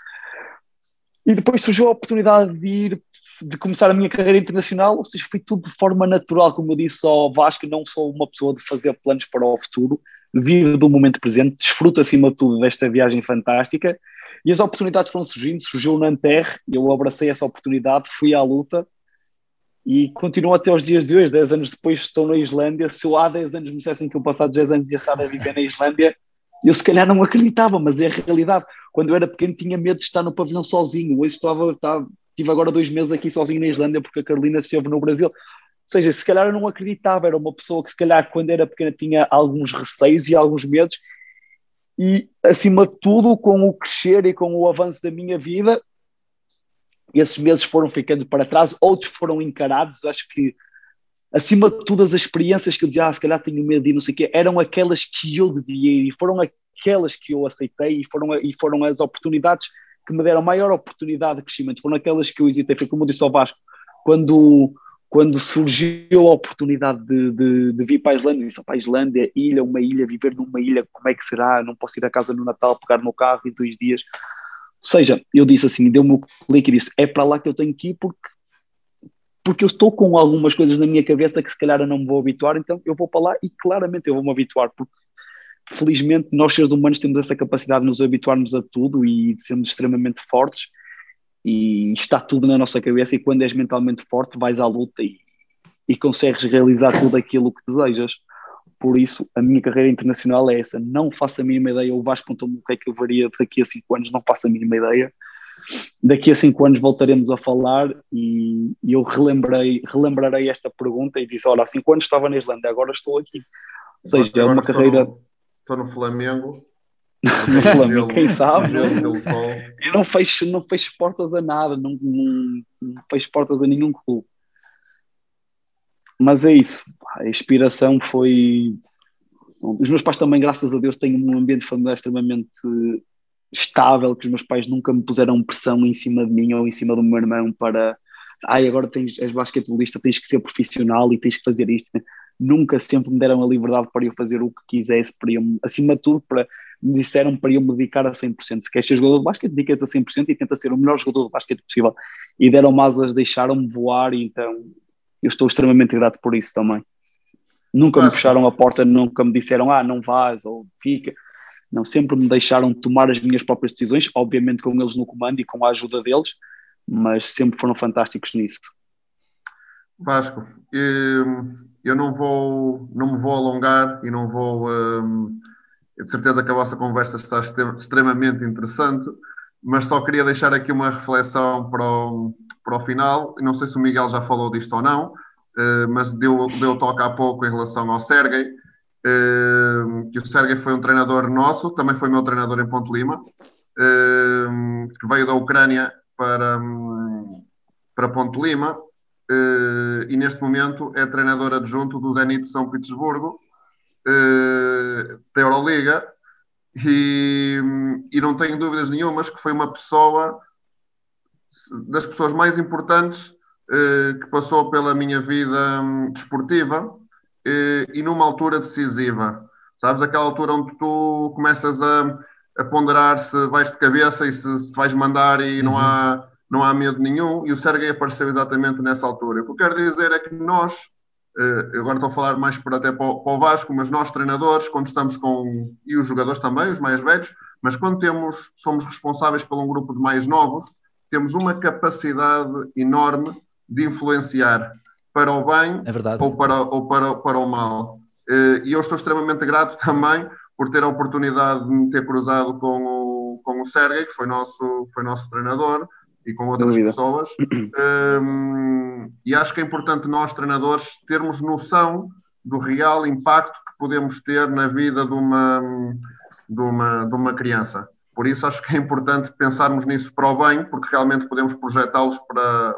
E depois surgiu a oportunidade de ir, de começar a minha carreira internacional, ou seja, foi tudo de forma natural, como eu disse ao Vasco, não sou uma pessoa de fazer planos para o futuro, vivo do momento presente, desfruto acima de tudo desta viagem fantástica e as oportunidades foram surgindo, surgiu o Nanterre, eu abracei essa oportunidade, fui à luta e continuo até os dias de hoje, 10 anos depois estou na Islândia, se eu há 10 anos me dissessem que eu passados 10 anos ia estar a viver na Islândia, eu se calhar não acreditava, mas é a realidade. Quando eu era pequeno tinha medo de estar no pavilhão sozinho, hoje estava, estava, tive agora dois meses aqui sozinho na Islândia porque a Carolina esteve no Brasil. Ou seja, se calhar eu não acreditava, era uma pessoa que se calhar quando era pequena tinha alguns receios e alguns medos e, acima de tudo, com o crescer e com o avanço da minha vida, esses meses foram ficando para trás, outros foram encarados. Acho que, acima de tudo, as experiências que eu dizia, ah, se calhar tenho medo e não sei o quê, eram aquelas que eu devia ir e foram aquelas que eu aceitei e foram, e foram as oportunidades que me deram maior oportunidade de crescimento. Foram aquelas que eu hesitei. Foi como eu disse ao Vasco, quando quando surgiu a oportunidade de, de, de, vir para a Islândia, disse para a Islândia, ilha, uma ilha, viver numa ilha, como é que será? Não posso ir a casa no Natal, pegar no carro em dois dias. Ou seja, eu disse assim, deu-me o clique e disse, é para lá que eu tenho que ir porque, porque eu estou com algumas coisas na minha cabeça que se calhar eu não me vou habituar, então eu vou para lá e claramente eu vou me habituar, porque felizmente nós seres humanos temos essa capacidade de nos habituarmos a tudo e de sermos extremamente fortes e está tudo na nossa cabeça e quando és mentalmente forte vais à luta e, e consegues realizar tudo aquilo que desejas. Por isso, a minha carreira internacional é essa. Não faço a mínima ideia. O Vasco contou-me o que é que eu faria daqui a cinco anos, não faço a mínima ideia. Daqui a cinco anos voltaremos a falar e, e eu relembrei, relembrarei esta pergunta e disse: Olha, há cinco anos estava na Irlanda, agora estou aqui. Ou seja, é uma carreira. No, estou no Flamengo. no Flamengo, quem sabe? Eu não fecho, não fecho portas a nada, não, não, não fecho portas a nenhum clube. Mas é isso. A inspiração foi. Os meus pais também, graças a Deus, têm um ambiente familiar extremamente estável, que os meus pais nunca me puseram pressão em cima de mim ou em cima do meu irmão para ai, agora tens, és basquetebolista, tens que ser profissional e tens que fazer isto. Nunca sempre me deram a liberdade para eu fazer o que quisesse, para eu, acima de tudo, para, me disseram para eu me dedicar a 100%. Se queres ser jogador de basquete, dedica-te a 100% e tenta ser o melhor jogador de basquete possível. E deram-me asas, deixaram-me voar, então eu estou extremamente grato por isso também. Nunca me fecharam a porta, nunca me disseram, ah, não vais ou fica. Não, sempre me deixaram tomar as minhas próprias decisões, obviamente com eles no comando e com a ajuda deles, mas sempre foram fantásticos nisso. Vasco, eu não vou, não me vou alongar e não vou. Hum, de certeza que a vossa conversa está extremamente interessante, mas só queria deixar aqui uma reflexão para o, para o final. Não sei se o Miguel já falou disto ou não, hum, mas deu, deu toque há pouco em relação ao Sergei. Hum, que o Sergei foi um treinador nosso, também foi meu treinador em Ponte Lima, que veio da Ucrânia para, para Ponte Lima e neste momento é treinador adjunto do Zenit de São Petersburgo, uh, da Euroliga, e, e, não tenho dúvidas nenhumas que foi uma pessoa das pessoas mais importantes uh, que passou pela minha vida um, desportiva e numa altura decisiva. Sabes, aquela altura onde tu começas a a ponderar se vais de cabeça e se, se vais mandar e não, uhum. há, não há medo nenhum. E o Sergei apareceu exatamente nessa altura. O que eu quero dizer é que nós, uh, agora estou a falar mais por, até para o, para Vasco, mas nós treinadores, quando estamos com, e os jogadores também, os mais velhos, mas quando temos, somos responsáveis por um grupo de mais novos, temos uma capacidade enorme de influenciar para o bem é ou, para, ou para, para o mal. Uh, e eu estou extremamente grato também por ter a oportunidade de me ter cruzado com o, com o Sergei, que foi nosso, foi nosso treinador, e com outras Dúvida. pessoas. Um, e acho que é importante nós, treinadores, termos noção do real impacto que podemos ter na vida de uma, de uma, de uma criança. Por isso acho que é importante pensarmos nisso para o bem, porque realmente podemos projetá-los para,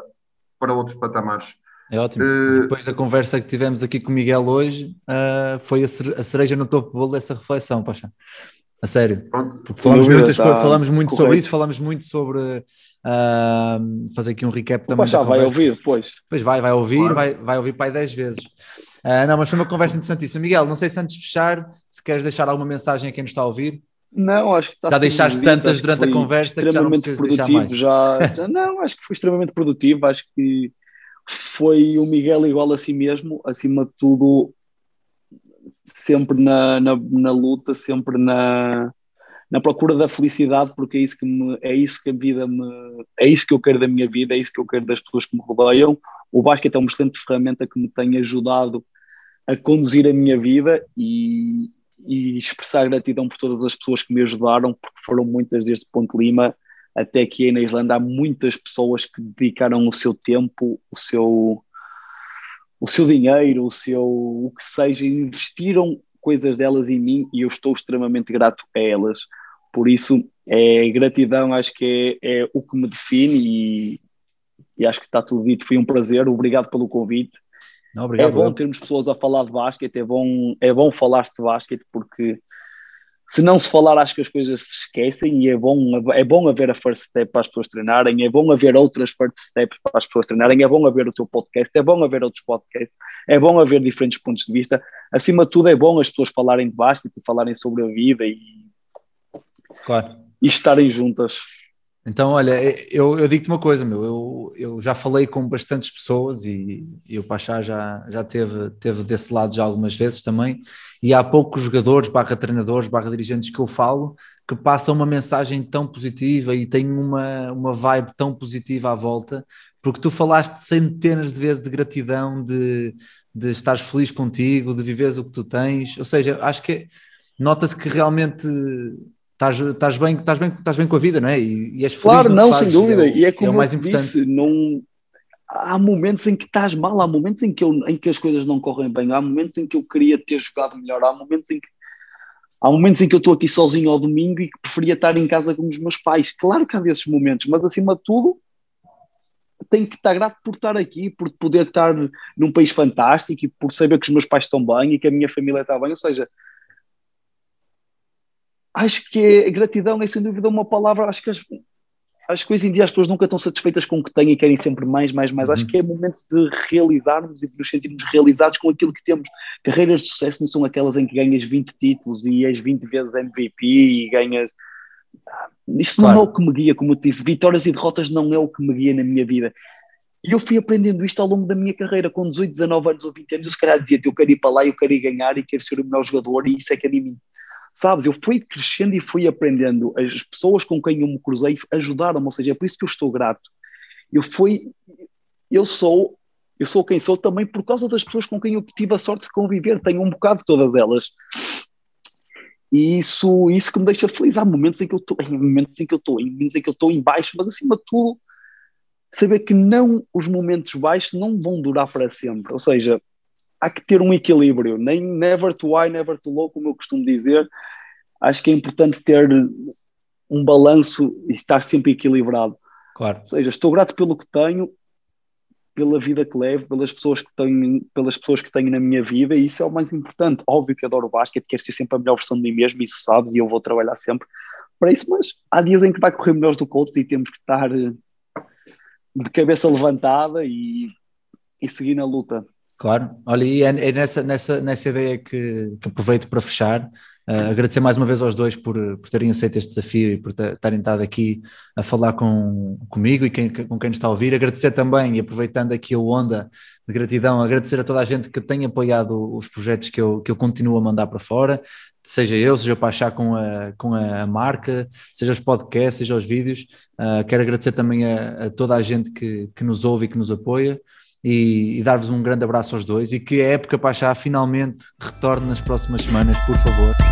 para outros patamares. É ótimo. Uh, Depois da conversa que tivemos aqui com o Miguel hoje, uh, foi a cereja no topo do bolo dessa reflexão, Paixão. A sério. Porque falamos, muitas, tá falamos muito sobre isso, falamos muito sobre uh, fazer aqui um recap também. Paixão vai ouvir depois. Pois vai, vai ouvir, claro. vai, vai ouvir para aí 10 vezes. Uh, não, mas foi uma conversa interessantíssima. Miguel, não sei se antes de fechar, se queres deixar alguma mensagem a quem nos está a ouvir. Não, acho que está Já deixaste tantas durante a conversa que já não mais. Já, já, não, acho que foi extremamente produtivo. Acho que foi o Miguel igual a si mesmo, acima de tudo, sempre na, na, na luta, sempre na, na procura da felicidade, porque é isso que me, é isso que a vida me, é isso que eu quero da minha vida, é isso que eu quero das pessoas que me rodeiam. O basquete é uma excelente ferramenta que me tem ajudado a conduzir a minha vida e, e expressar gratidão por todas as pessoas que me ajudaram, porque foram muitas desde Ponte Lima até aí na Irlanda há muitas pessoas que dedicaram o seu tempo, o seu, o seu dinheiro, o seu o que seja, investiram coisas delas em mim e eu estou extremamente grato a elas. Por isso, é gratidão, acho que é, é o que me define e, e, acho que está tudo dito. Foi um prazer, obrigado pelo convite. Não, obrigado, é bom termos pessoas a falar de basquete, é bom, é bom falar de basquete porque se não se falar, acho que as coisas se esquecem e é bom, é bom haver a first step para as pessoas treinarem, é bom haver outras first steps para as pessoas treinarem, é bom haver o teu podcast, é bom haver outros podcasts, é bom haver diferentes pontos de vista. Acima de tudo, é bom as pessoas falarem de basquete e falarem sobre a vida e, claro. e estarem juntas. Então, olha, eu, eu digo-te uma coisa, meu, eu, eu já falei com bastantes pessoas e, e o Pachá já, já teve, teve desse lado já algumas vezes também, e há poucos jogadores, barra treinadores, barra dirigentes que eu falo que passam uma mensagem tão positiva e têm uma, uma vibe tão positiva à volta, porque tu falaste centenas de vezes de gratidão, de, de estares feliz contigo, de viveres o que tu tens, ou seja, acho que nota-se que realmente estás, estás, bem, estás, bem, estás bem com a vida, não é? E, e és feliz Claro, não, fazes, sem dúvida. é e é é como o mais importante. disse, não... há momentos em que estás mal, há momentos em que, eu, em que as coisas não correm bem, há momentos em que eu queria ter jogado melhor, há momentos em que há momentos em que eu estou aqui sozinho ao domingo e que preferia estar em casa com os meus pais. Claro que há desses momentos, mas acima de tudo tenho que estar grato por estar aqui, por poder estar num país fantástico e por saber que os meus pais estão bem e que a minha família está bem. Ou seja, acho que é, gratidão é sem dúvida uma palavra. Acho que as, acho que hoje em dia as pessoas nunca estão satisfeitas com o que têm e querem sempre mais, mais, mais. Uhum. Acho que é momento de realizarmos e de nos sentirmos realizados com aquilo que temos. Carreiras de sucesso não são aquelas em que ganhas 20 títulos e és 20 vezes MVP e ganhas. Isso Claro. não é o que me guia, como eu te disse. Vitórias e derrotas não é o que me guia na minha vida. E eu fui aprendendo isto ao longo da minha carreira. Com 18, 19 anos ou 20 anos, eu se calhar dizia-te: eu quero ir para lá, eu quero ir ganhar e quero ser o melhor jogador, e isso é que mim. Sabes, eu fui crescendo e fui aprendendo. As pessoas com quem eu me cruzei ajudaram-me, ou seja, é por isso que eu estou grato. Eu fui, eu sou, eu sou quem sou também por causa das pessoas com quem eu tive a sorte de conviver. Tenho um bocado de todas elas. E isso, isso que me deixa feliz. Há momentos em que eu estou, momentos em que eu estou, em momentos em que eu estou em baixo, mas acima de tudo, saber que não os momentos baixos não vão durar para sempre. Ou seja, há que ter um equilíbrio, nem never too high, never too low, como eu costumo dizer. Acho que é importante ter um balanço e estar sempre equilibrado. Claro. Ou seja, estou grato pelo que tenho, pela vida que levo, pelas pessoas que tenho, pelas pessoas que tenho na minha vida, e isso é o mais importante. Óbvio que adoro o basquete, quero ser sempre a melhor versão de mim mesmo, isso sabes, e eu vou trabalhar sempre para isso, mas há dias em que vai correr melhores do que outros e temos que estar de cabeça levantada e, e seguir na luta. Claro, olha, e é, é nessa, nessa, nessa ideia que, que aproveito para fechar. Uh, agradecer mais uma vez aos dois por, por terem aceito este desafio e por ter- terem estado aqui a falar com, comigo e quem, com quem nos está a ouvir. Agradecer também, e aproveitando aqui o onda de gratidão, agradecer a toda a gente que tem apoiado os projetos que eu, que eu continuo a mandar para fora, seja eu, seja o Pachá com a, com a marca, seja os podcasts, seja os vídeos. Uh, quero agradecer também a, a toda a gente que, que nos ouve e que nos apoia e, e dar-vos um grande abraço aos dois e que a época Pachá finalmente retorne nas próximas semanas, por favor.